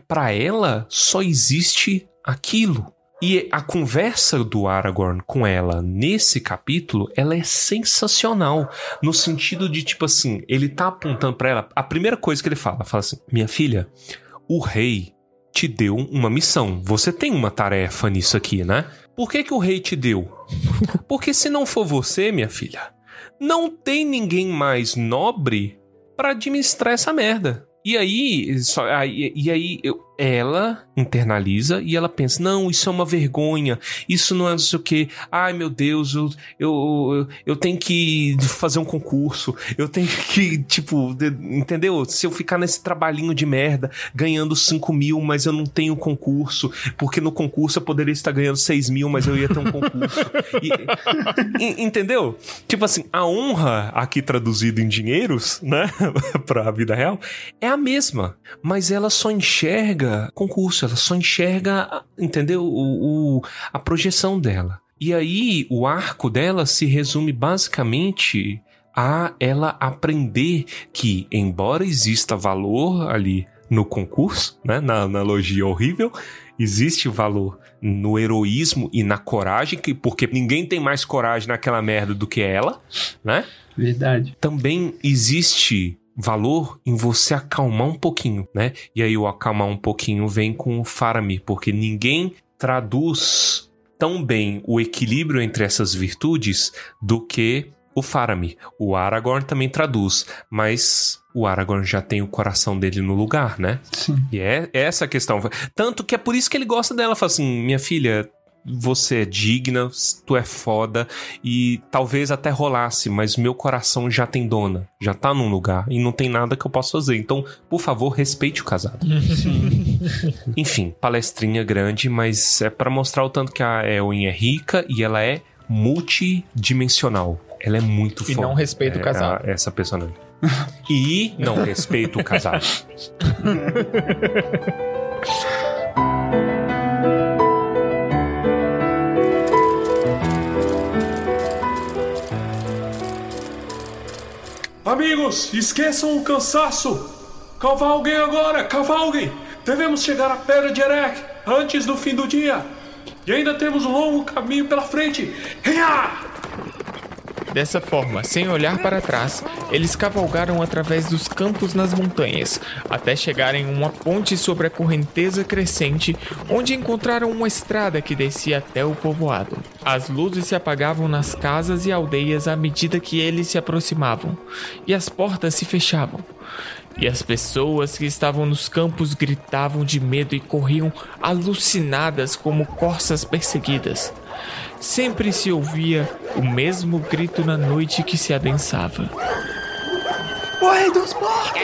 pra ela, só existe aquilo. E a conversa do Aragorn com ela nesse capítulo, ela é sensacional. No sentido de, tipo assim, ele tá apontando pra ela. A primeira coisa que ele fala, fala assim: Minha filha, o rei te deu uma missão. Você tem uma tarefa nisso aqui, né? Por que, que o rei te deu? Porque se não for você, minha filha, não tem ninguém mais nobre pra administrar essa merda. E aí, só, aí- e aí eu- ela internaliza e ela pensa: não, isso é uma vergonha, isso não é não sei o que, ai meu Deus, eu, eu, eu tenho que fazer um concurso, eu tenho que, tipo, de, entendeu? Se eu ficar nesse trabalhinho de merda, ganhando 5 mil, mas eu não tenho concurso, porque no concurso eu poderia estar ganhando 6 mil, mas eu ia ter um concurso. E, entendeu? Tipo assim, a honra, aqui traduzido em dinheiros, né, pra vida real, é a mesma, mas ela só enxerga concurso, ela só enxerga, entendeu? O, o, a projeção dela. E aí, o arco dela se resume basicamente a ela aprender que, embora exista valor ali no concurso, né, na analogia horrível, existe valor no heroísmo e na coragem, que, porque ninguém tem mais coragem naquela merda do que ela, né? Verdade. Também existe valor em você acalmar um pouquinho, né? E aí o acalmar um pouquinho vem com o Faramir, porque ninguém traduz tão bem o equilíbrio entre essas virtudes do que o Faramir. O Aragorn também traduz, mas o Aragorn já tem o coração dele no lugar, né? Sim. E é essa a questão. Tanto que é por isso que ele gosta dela. Fala assim, minha filha, você é digna, tu é foda e talvez até rolasse, mas meu coração já tem dona, já tá num lugar e não tem nada que eu possa fazer. Então, por favor, respeite o casado. Enfim, palestrinha grande, mas é para mostrar o tanto que a Elwin é rica e ela é multidimensional. Ela é muito E foda. não respeita o É, casado. a- essa personagem. e não respeita o casado. Amigos, esqueçam o cansaço! Cavalguem agora, cavalguem! Devemos chegar à Pedra de Erech antes do fim do dia! E ainda temos um longo caminho pela frente! Renhar! Dessa forma, sem olhar para trás, eles cavalgaram através dos campos nas montanhas, até chegarem a uma ponte sobre a correnteza crescente, onde encontraram uma estrada que descia até o povoado. As luzes se apagavam nas casas e aldeias à medida que eles se aproximavam, e as portas se fechavam. E as pessoas que estavam nos campos gritavam de medo e corriam alucinadas como corças perseguidas. Sempre se ouvia o mesmo grito na noite que se adensava. O rei dos mortos!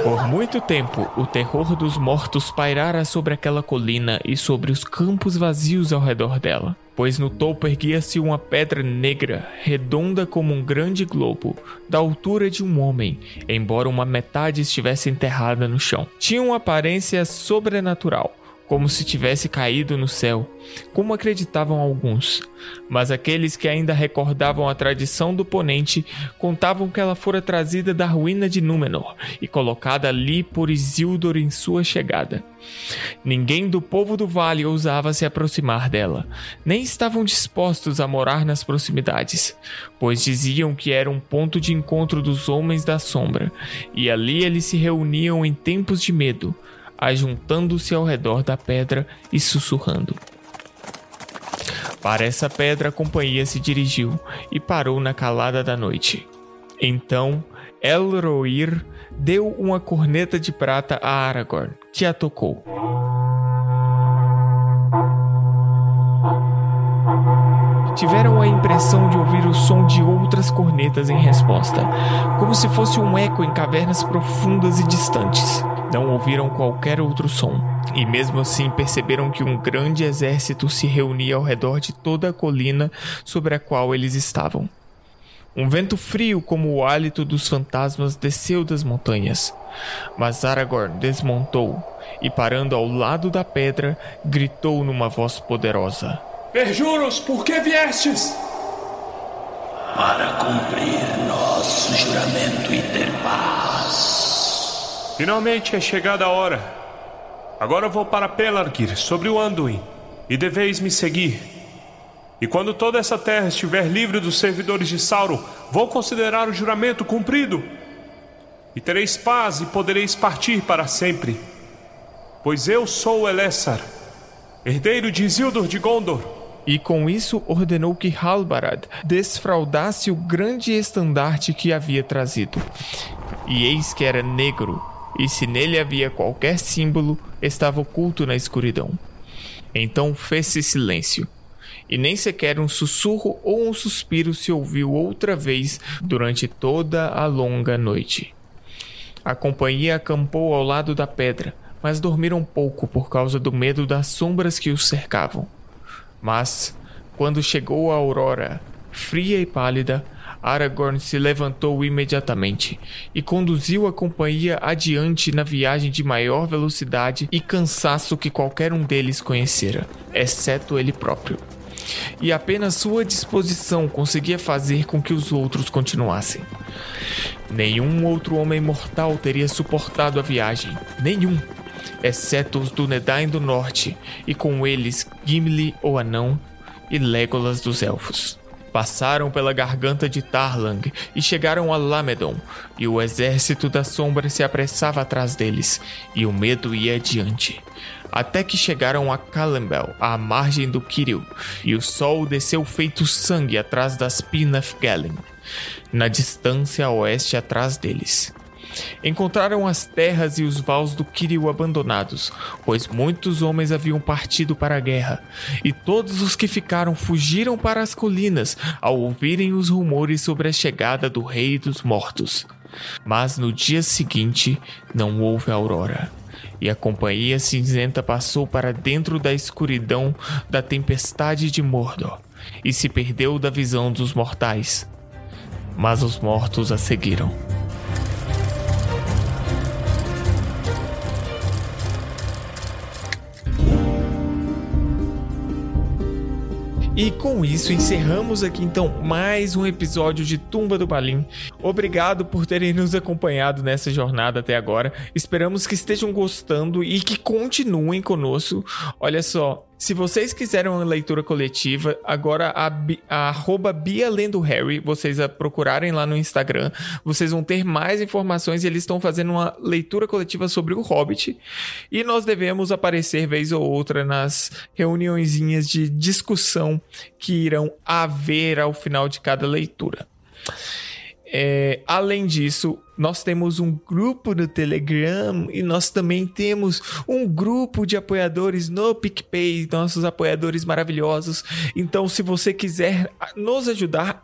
Por muito tempo, o terror dos mortos pairara sobre aquela colina e sobre os campos vazios ao redor dela, pois no topo erguia-se uma pedra negra, redonda como um grande globo, da altura de um homem, embora uma metade estivesse enterrada no chão. Tinha uma aparência sobrenatural, como se tivesse caído no céu, como acreditavam alguns. Mas aqueles que ainda recordavam a tradição do ponente contavam que ela fora trazida da ruína de Númenor e colocada ali por Isildur em sua chegada. Ninguém do povo do vale ousava se aproximar dela, nem estavam dispostos a morar nas proximidades, pois diziam que era um ponto de encontro dos homens da sombra, e ali eles se reuniam em tempos de medo, ajuntando-se ao redor da pedra e sussurrando. Para essa pedra a companhia se dirigiu e parou na calada da noite. Então Elroir deu uma corneta de prata a Aragorn, que a tocou. Tiveram a impressão de ouvir o som de outras cornetas em resposta, como se fosse um eco em cavernas profundas e distantes. Não ouviram qualquer outro som, e mesmo assim perceberam que um grande exército se reunia ao redor de toda a colina sobre a qual eles estavam. Um vento frio como o hálito dos fantasmas desceu das montanhas, mas Aragorn desmontou e, parando ao lado da pedra, gritou numa voz poderosa. Perjuros, por que viestes? Para cumprir nosso juramento e ter paz. Finalmente é chegada a hora. Agora vou para Pelargir, sobre o Anduin, e deveis me seguir. E quando toda essa terra estiver livre dos servidores de Sauron, vou considerar o juramento cumprido. E tereis paz e podereis partir para sempre. Pois eu sou Elessar, herdeiro de Isildur de Gondor, E com isso ordenou que Halbarad desfraldasse o grande estandarte que havia trazido. E eis que era negro, e se nele havia qualquer símbolo, estava oculto na escuridão. Então fez-se silêncio, e nem sequer um sussurro ou um suspiro se ouviu outra vez durante toda a longa noite. A companhia acampou ao lado da pedra, mas dormiram pouco por causa do medo das sombras que os cercavam. Mas, quando chegou a aurora, fria e pálida, Aragorn se levantou imediatamente e conduziu a companhia adiante na viagem de maior velocidade e cansaço que qualquer um deles conhecera, exceto ele próprio. E apenas sua disposição conseguia fazer com que os outros continuassem. Nenhum outro homem mortal teria suportado a viagem, nenhum, exceto os do Nedain do Norte, e com eles Gimli, o Anão, e Legolas dos Elfos. Passaram pela garganta de Tarlang e chegaram a Lamedon, e o exército da sombra se apressava atrás deles, e o medo ia adiante. Até que chegaram a Calembel, à margem do Kiril, e o sol desceu feito sangue atrás das Pinaf Galen, na distância a oeste atrás deles. Encontraram as terras e os vales do Kiril abandonados, pois muitos homens haviam partido para a guerra, e todos os que ficaram fugiram para as colinas ao ouvirem os rumores sobre a chegada do Rei dos Mortos. Mas no dia seguinte não houve aurora, e a companhia cinzenta passou para dentro da escuridão da tempestade de Mordor e se perdeu da visão dos mortais. Mas os mortos a seguiram. E com isso encerramos aqui então mais um episódio de Tumba do Balim. Obrigado por terem nos acompanhado nessa jornada até agora. Esperamos que estejam gostando e que continuem conosco. Olha só, se vocês quiserem uma leitura coletiva, agora a, a arroba Bia Lendo Harry, vocês a procurarem lá no Instagram, vocês vão ter mais informações e eles estão fazendo uma leitura coletiva sobre o Hobbit. E nós devemos aparecer vez ou outra nas reuniõezinhas de discussão que irão haver ao final de cada leitura. É, além disso, nós temos um grupo no Telegram e nós também temos um grupo de apoiadores no PicPay, nossos apoiadores maravilhosos. Então, se você quiser nos ajudar,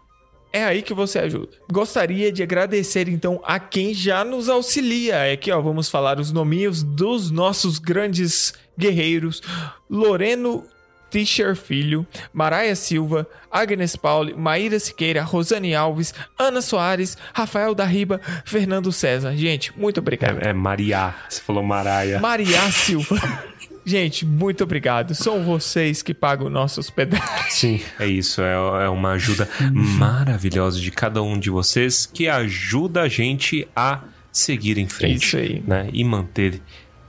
é aí que você ajuda. Gostaria de agradecer então a quem já nos auxilia. Aqui, ó, vamos falar os nominhos dos nossos grandes guerreiros: Loreno Tischer Filho, Maraia Silva, Agnes Pauli, Maíra Siqueira, Rosane Alves, Ana Soares, Rafael da Riba, Fernando César. Gente, muito obrigado. É, é Maria. Você falou Maraia. Maria Silva. Gente, muito obrigado. São vocês que pagam nossos pedaços. Sim, é isso. É, é uma ajuda maravilhosa de cada um de vocês que ajuda a gente a seguir em frente. Isso aí. Né? E manter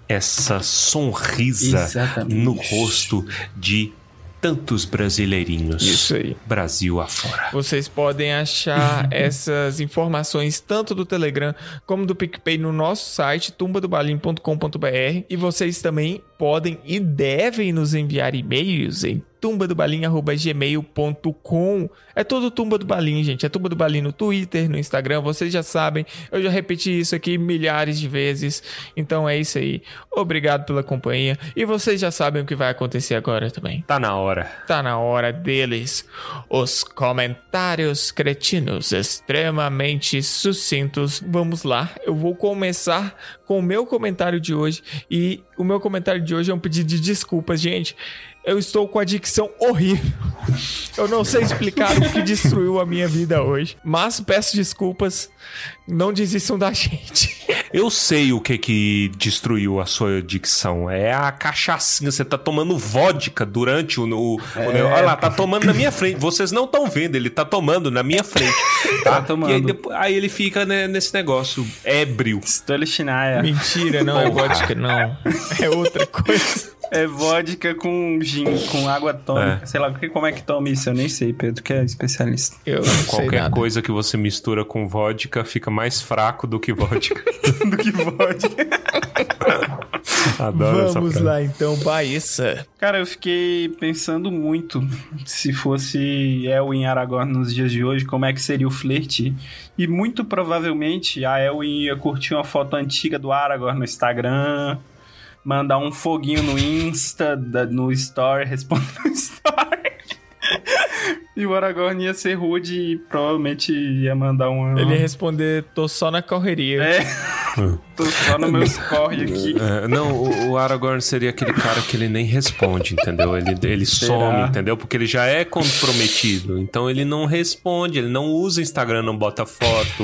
essa sonrisa Exatamente. no rosto de tantos brasileirinhos. Isso aí. Brasil afora. Vocês podem achar essas informações tanto do Telegram como do PicPay no nosso site tumbadobalim.com.br e vocês também podem e devem nos enviar e-mails em tumbadobalim@gmail.com. É todo Tumba do Balim, gente. É Tumba do Balim no Twitter, no Instagram, vocês já sabem. Eu já repeti isso aqui milhares de vezes. Então é isso aí. Obrigado pela companhia e vocês já sabem o que vai acontecer agora também. Tá na hora. Tá na hora deles. Os comentários cretinos extremamente sucintos. Vamos lá, eu vou começar com o meu comentário de hoje. E o meu comentário de hoje é um pedido de desculpas, gente. Eu estou com a dicção horrível. Eu não sei explicar o que destruiu a minha vida hoje. Mas peço desculpas. Não desistam da gente. Eu sei o que que destruiu a sua dicção. É a cachaçinha. Você tá tomando vodka durante o. o, o negócio. Olha lá, tá tomando na minha frente. Vocês não estão vendo, ele tá tomando na minha frente. Tá, Tá tomando. E aí, depois- aí ele fica né, nesse negócio ébrio. Stolichnaya. Mentira, não é vodka, não. É outra coisa. É vodka com gin, com água tônica. É. Sei lá, porque- como é que toma isso? Eu nem sei, Pedro, que é especialista. Eu não sei Qualquer nada. coisa que você mistura com vodka fica mais fraco do que vodka. Do que vodka. Adoro essa Vamos frase. lá então, Baissa. Cara, eu fiquei pensando muito se fosse Elwin e Aragorn nos dias de hoje, como é que seria o flerte. E muito provavelmente a Elwin ia curtir uma foto antiga do Aragorn no Instagram, mandar um foguinho no Insta, no Story, responder no Story. E o Aragorn ia ser rude e provavelmente ia mandar uma. Ele ia responder, tô só na correria. É. Tô só no meus corre aqui. É, não, o, o Aragorn seria aquele cara que ele nem responde, entendeu? Ele, ele some, entendeu? Porque ele já é comprometido. Então ele não responde, ele não usa Instagram, não bota foto,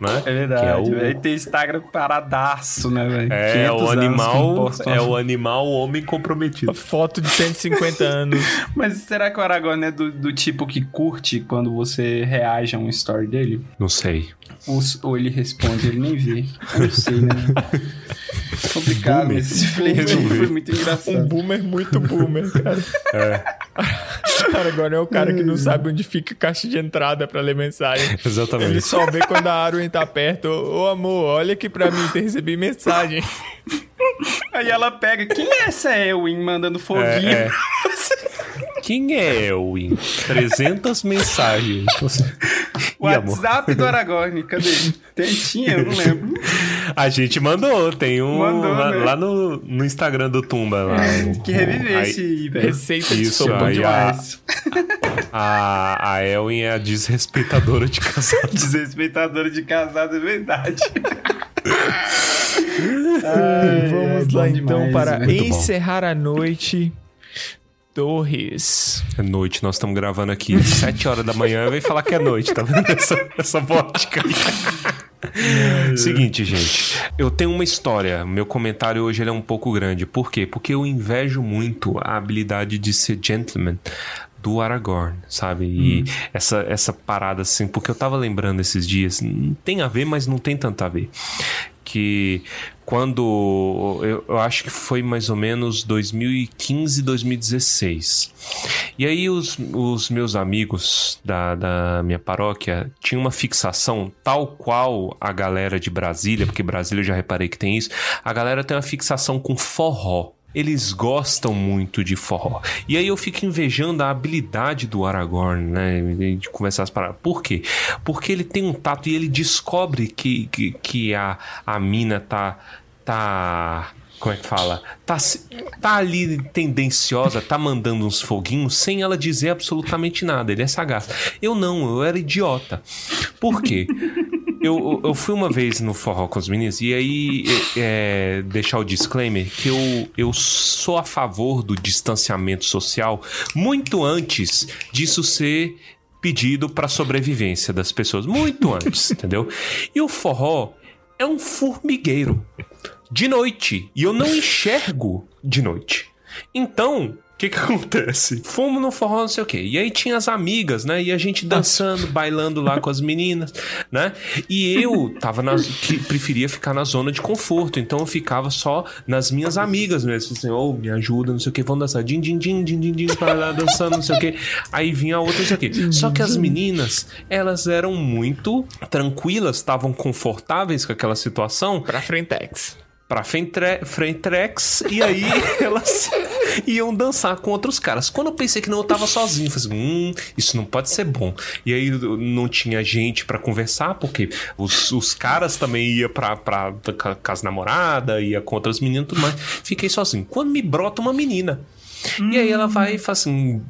né? É verdade. Que é o- Ele tem Instagram paradaço, né, velho? É, 500 o animal, é o animal homem comprometido. Foto de 150 anos. Mas será que o Aragorn é do, do tipo que curte quando você reage a um story dele? Não sei. Ou, ou ele responde, ele nem vê. Eu não sei, né? Complicado. Boomer. Esse flerte foi muito Um engraçado. boomer muito boomer, cara. Cara, agora é o cara que não sabe onde fica a caixa de entrada pra ler mensagem. Ele Exatamente. só vê quando a Arwen tá perto. Ô, ô, amor, olha aqui pra mim, te recebi mensagem. Aí ela pega, quem é essa Elwin mandando foguinho? É, é. Quem é Elwin? 300 mensagens. WhatsApp do Aragorn, cadê? Tem, tinha, eu não lembro. A gente mandou, tem um Mandou, lá, né? lá no, no Instagram do Tumba. Lá, o- Que reviver aí- esse velho. Receita de Isso, sopa. aí a, Demais. a, a Elwin é a desrespeitadora de casado. Desrespeitadora de casado, é verdade. Vamos lá então para Muito bom. encerrar a noite. Torres. É noite, nós estamos gravando aqui 7 horas da manhã. Vem falar que é noite, tá vendo essa, essa vodka? Seguinte, gente. Eu tenho uma história. Meu comentário hoje é um pouco grande. Por quê? Porque eu invejo muito a habilidade de ser gentleman do Aragorn, sabe? E essa, essa parada assim, porque eu tava lembrando esses dias, tem a ver, mas não tem tanto a ver. Que quando eu, eu acho que foi mais ou menos 2015, 2016. E aí os, os meus amigos da, da minha paróquia tinham uma fixação tal qual a galera de Brasília, porque Brasília eu já reparei que tem isso, a galera tem uma fixação com forró. Eles gostam muito de forró. E aí eu fico invejando a habilidade do Aragorn, né? De começar as paradas. Por quê? Porque ele tem um tato e ele descobre que, que, que a, a mina tá. tá como é que fala? Tá, tá ali tendenciosa, tá mandando uns foguinhos sem ela dizer absolutamente nada. Ele é sagaz. Eu não, eu era idiota. Por quê? Eu, eu- fui uma vez no forró com os meninos e aí é, deixar o disclaimer que eu, eu sou a favor do distanciamento social muito antes disso ser pedido para sobrevivência das pessoas, muito antes, entendeu? E o forró é um formigueiro de noite e eu não enxergo de noite. Então, que que acontece? Fomos no forró, não sei o quê. E aí tinha as amigas, né? E a gente dançando, bailando lá com as meninas, né? E eu tava na, que preferia ficar na zona de conforto, então eu ficava só nas minhas amigas mesmo, assim, ô, me ajuda, não sei o quê, vamos dançar, din, din, din, din, din, din, para lá dançando, não sei o quê. Aí vinha a outra, não sei o quê. Só que as meninas, elas eram muito tranquilas, estavam confortáveis com aquela situação, Pra Frentex. Pra Frentre- Frentrex e aí elas iam dançar com outros caras. Quando eu pensei que não, eu tava sozinho, falei assim, hum, isso não pode ser bom. E aí não tinha gente pra conversar, porque os, os caras também iam pra, pra, com as namoradas, ia com outras meninas e tudo mais. Fiquei sozinho. Quando me brota uma menina. E aí ela vai e fala assim,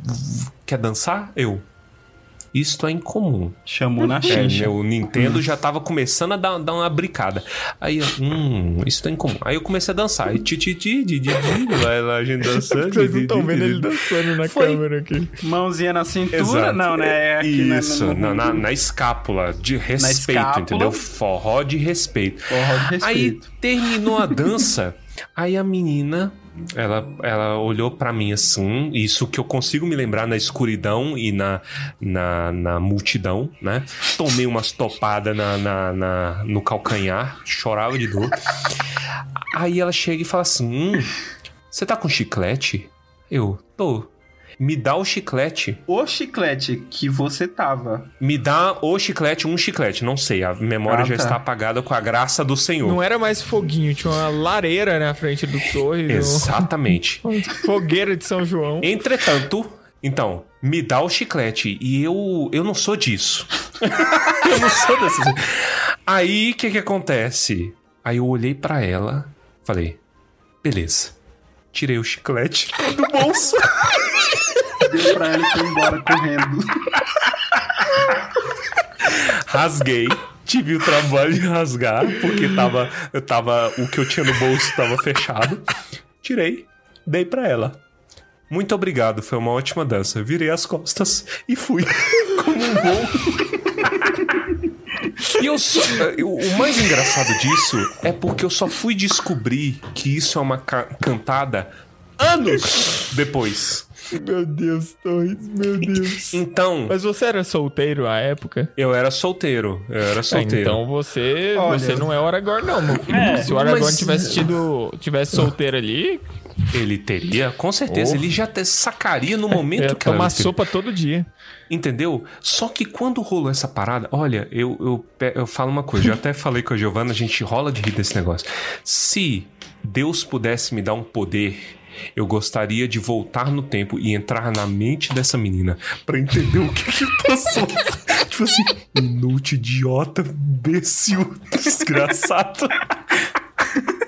quer dançar? Eu. Isto é incomum. Chamou na É, xincha. meu Nintendo já tava começando a dar, dar uma bricada. Aí eu, hum, isso tá incomum. Aí eu comecei a dançar. E ti, ti, ti, di, di, di, lá, lá a gente dançando. Vocês não estão vendo ele dançando na Foi. câmera aqui. Mãozinha na cintura? Exato. Não, né? É aqui na- Isso, na, na, na escápula, de respeito, escápula. entendeu? Forró de respeito. Forró de respeito. Aí terminou a dança, aí a menina, ela, ela olhou pra mim assim, isso que eu consigo me lembrar na escuridão e na, na, na multidão, né? Tomei umas topadas na, na, na- no calcanhar, chorava de dor. Aí ela chega e fala assim: hum, você tá com chiclete? Eu, tô. Me dá o chiclete. O chiclete que você tava. Me dá o chiclete, um chiclete. Não sei, a memória Ah, já tá. está apagada com a graça do Senhor. Não era mais foguinho, tinha uma lareira na frente do torre. Exatamente. Fogueira de São João. Entretanto, então, me dá o chiclete. E eu, eu não sou disso. eu não sou dessas. Aí, o que que acontece? Aí eu olhei pra ela, falei, beleza. Tirei o chiclete do bolso. Deu pra ela e foi embora correndo. rasguei. Tive o trabalho de rasgar, porque tava, eu tava. O que eu tinha no bolso tava fechado. Tirei, dei pra ela. Muito obrigado, foi uma ótima dança. Virei as costas e fui. Como um bom. E eu só, eu- o mais engraçado disso é porque eu só fui descobrir que isso é uma ca- cantada anos depois. Meu Deus, Torres, meu Deus. Então, Mas você era solteiro à época? eu era solteiro. Eu era É, solteiro. então você, Olha. você não é o Aragorn, não, meu filho. É, Se o Aragorn mas- tivesse tido. tivesse solteiro ali, Ele teria, com certeza. Oh. Ele já até sacaria no momento que ela tomar sopa todo dia. Entendeu? Só que quando rolou essa parada, olha, eu, eu, eu falo uma coisa, eu até falei com a Giovana, a gente rola de rir desse negócio. Se Deus pudesse me dar um poder, eu gostaria de voltar no tempo e entrar na mente dessa menina pra entender o que que passou. tipo assim, inútil, idiota, imbecil, desgraçado.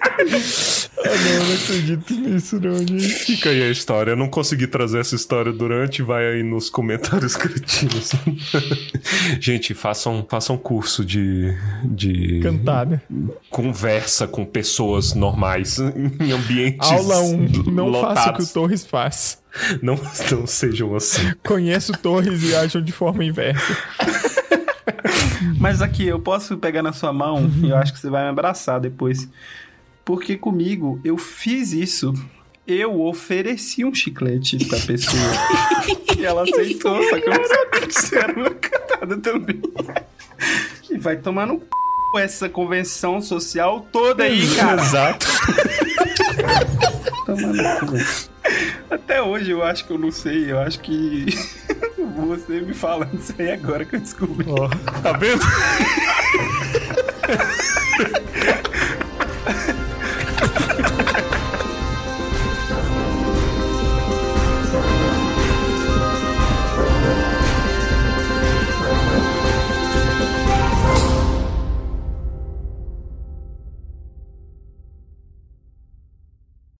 Ah, não, não acredito nisso, não, gente. Fica aí a história. Eu não consegui trazer essa história durante, vai aí nos comentários cretinos. Gente, façam, façam curso de, de Cantada. conversa com pessoas normais em ambientes Aula 1. Não faça o que o. Torres faz. Não, não sejam assim. Conheça o Torres e ajam de forma inversa. Mas aqui, eu posso pegar na sua mão e eu acho que você vai me abraçar depois. Porque comigo, eu fiz isso. Eu ofereci um chiclete pra pessoa. e ela aceitou, só que eu não sabia que isso era uma cantada também. E vai tomar no c... essa convenção social toda aí, cara. Exato. Tomar no cu. Até hoje eu acho que eu não sei. Eu acho que você me falando isso aí agora que eu descobri. Tá vendo?